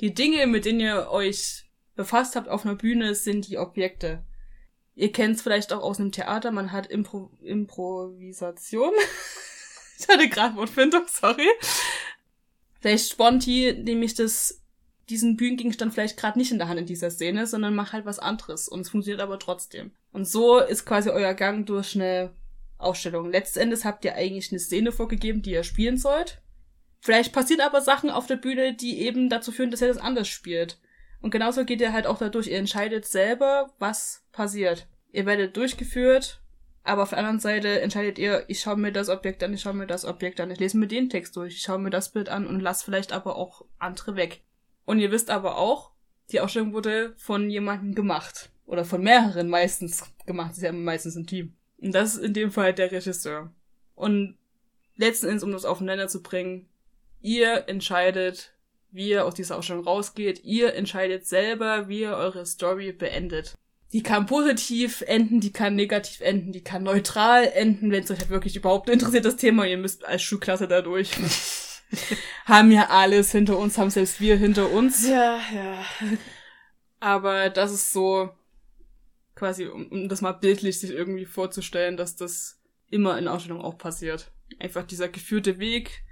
Die Dinge, mit denen ihr euch befasst habt auf einer Bühne, sind die Objekte. Ihr kennt es vielleicht auch aus einem Theater, man hat Impro Improvisation. (laughs) ich hatte gerade Wortfindung, sorry. Vielleicht Sponti, nämlich das, diesen Bühnengegenstand vielleicht gerade nicht in der Hand in dieser Szene, sondern macht halt was anderes und es funktioniert aber trotzdem. Und so ist quasi euer Gang durch eine Ausstellung. Letztendlich habt ihr eigentlich eine Szene vorgegeben, die ihr spielen sollt. Vielleicht passieren aber Sachen auf der Bühne, die eben dazu führen, dass ihr das anders spielt. Und genauso geht ihr halt auch dadurch. Ihr entscheidet selber, was passiert. Ihr werdet durchgeführt, aber auf der anderen Seite entscheidet ihr, ich schaue mir das Objekt an, ich schaue mir das Objekt an, ich lese mir den Text durch, ich schaue mir das Bild an und lasse vielleicht aber auch andere weg. Und ihr wisst aber auch, die Ausstellung wurde von jemandem gemacht. Oder von mehreren meistens gemacht. Das ist ja meistens ein Team. Und das ist in dem Fall der Regisseur. Und letzten Endes, um das aufeinander zu bringen, ihr entscheidet, wie ihr aus dieser Ausstellung rausgeht. Ihr entscheidet selber, wie ihr eure Story beendet. Die kann positiv enden, die kann negativ enden, die kann neutral enden, wenn es euch halt wirklich überhaupt interessiert, das Thema. Ihr müsst als Schulklasse da durch. (laughs) haben ja alles hinter uns, haben selbst wir hinter uns. Ja, ja. Aber das ist so quasi, um, um das mal bildlich sich irgendwie vorzustellen, dass das immer in Ausstellungen auch passiert. Einfach dieser geführte Weg,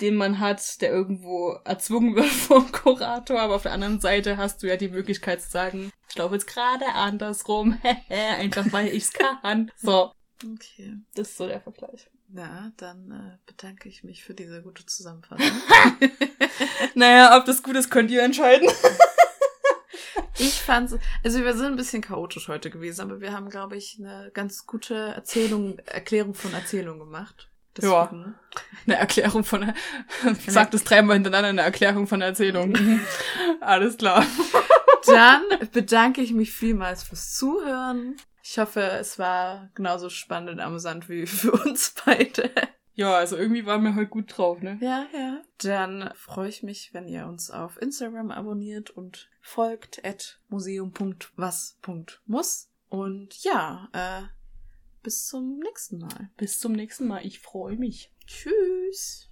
den man hat, der irgendwo erzwungen (laughs) wird vom Kurator, aber auf der anderen Seite hast du ja die Möglichkeit zu sagen, ich laufe jetzt gerade andersrum, (laughs) einfach weil ich's kann. So, Okay. das ist so der Vergleich. Na, dann äh, bedanke ich mich für diese gute Zusammenfassung. (laughs) Naja, ob das gut ist, könnt ihr entscheiden. (laughs) Ich fand's, also wir sind ein bisschen chaotisch heute gewesen, aber wir haben, glaube ich, eine ganz gute Erzählung, Erklärung von Erzählung gemacht. Ja. Deswegen- Eine Erklärung von sagt es dreimal hintereinander, eine Erklärung von Erzählung. Alles klar. Dann bedanke ich mich vielmals fürs Zuhören. Ich hoffe, es war genauso spannend und amüsant wie (laughs) für uns beide. Ja, also irgendwie waren wir heute gut drauf, ne? Ja, ja. Dann freue ich mich, wenn ihr uns auf Instagram abonniert und folgt at museum.was.muss. Und ja, äh, bis zum nächsten Mal. Bis zum nächsten Mal. Ich freue mich. Tschüss.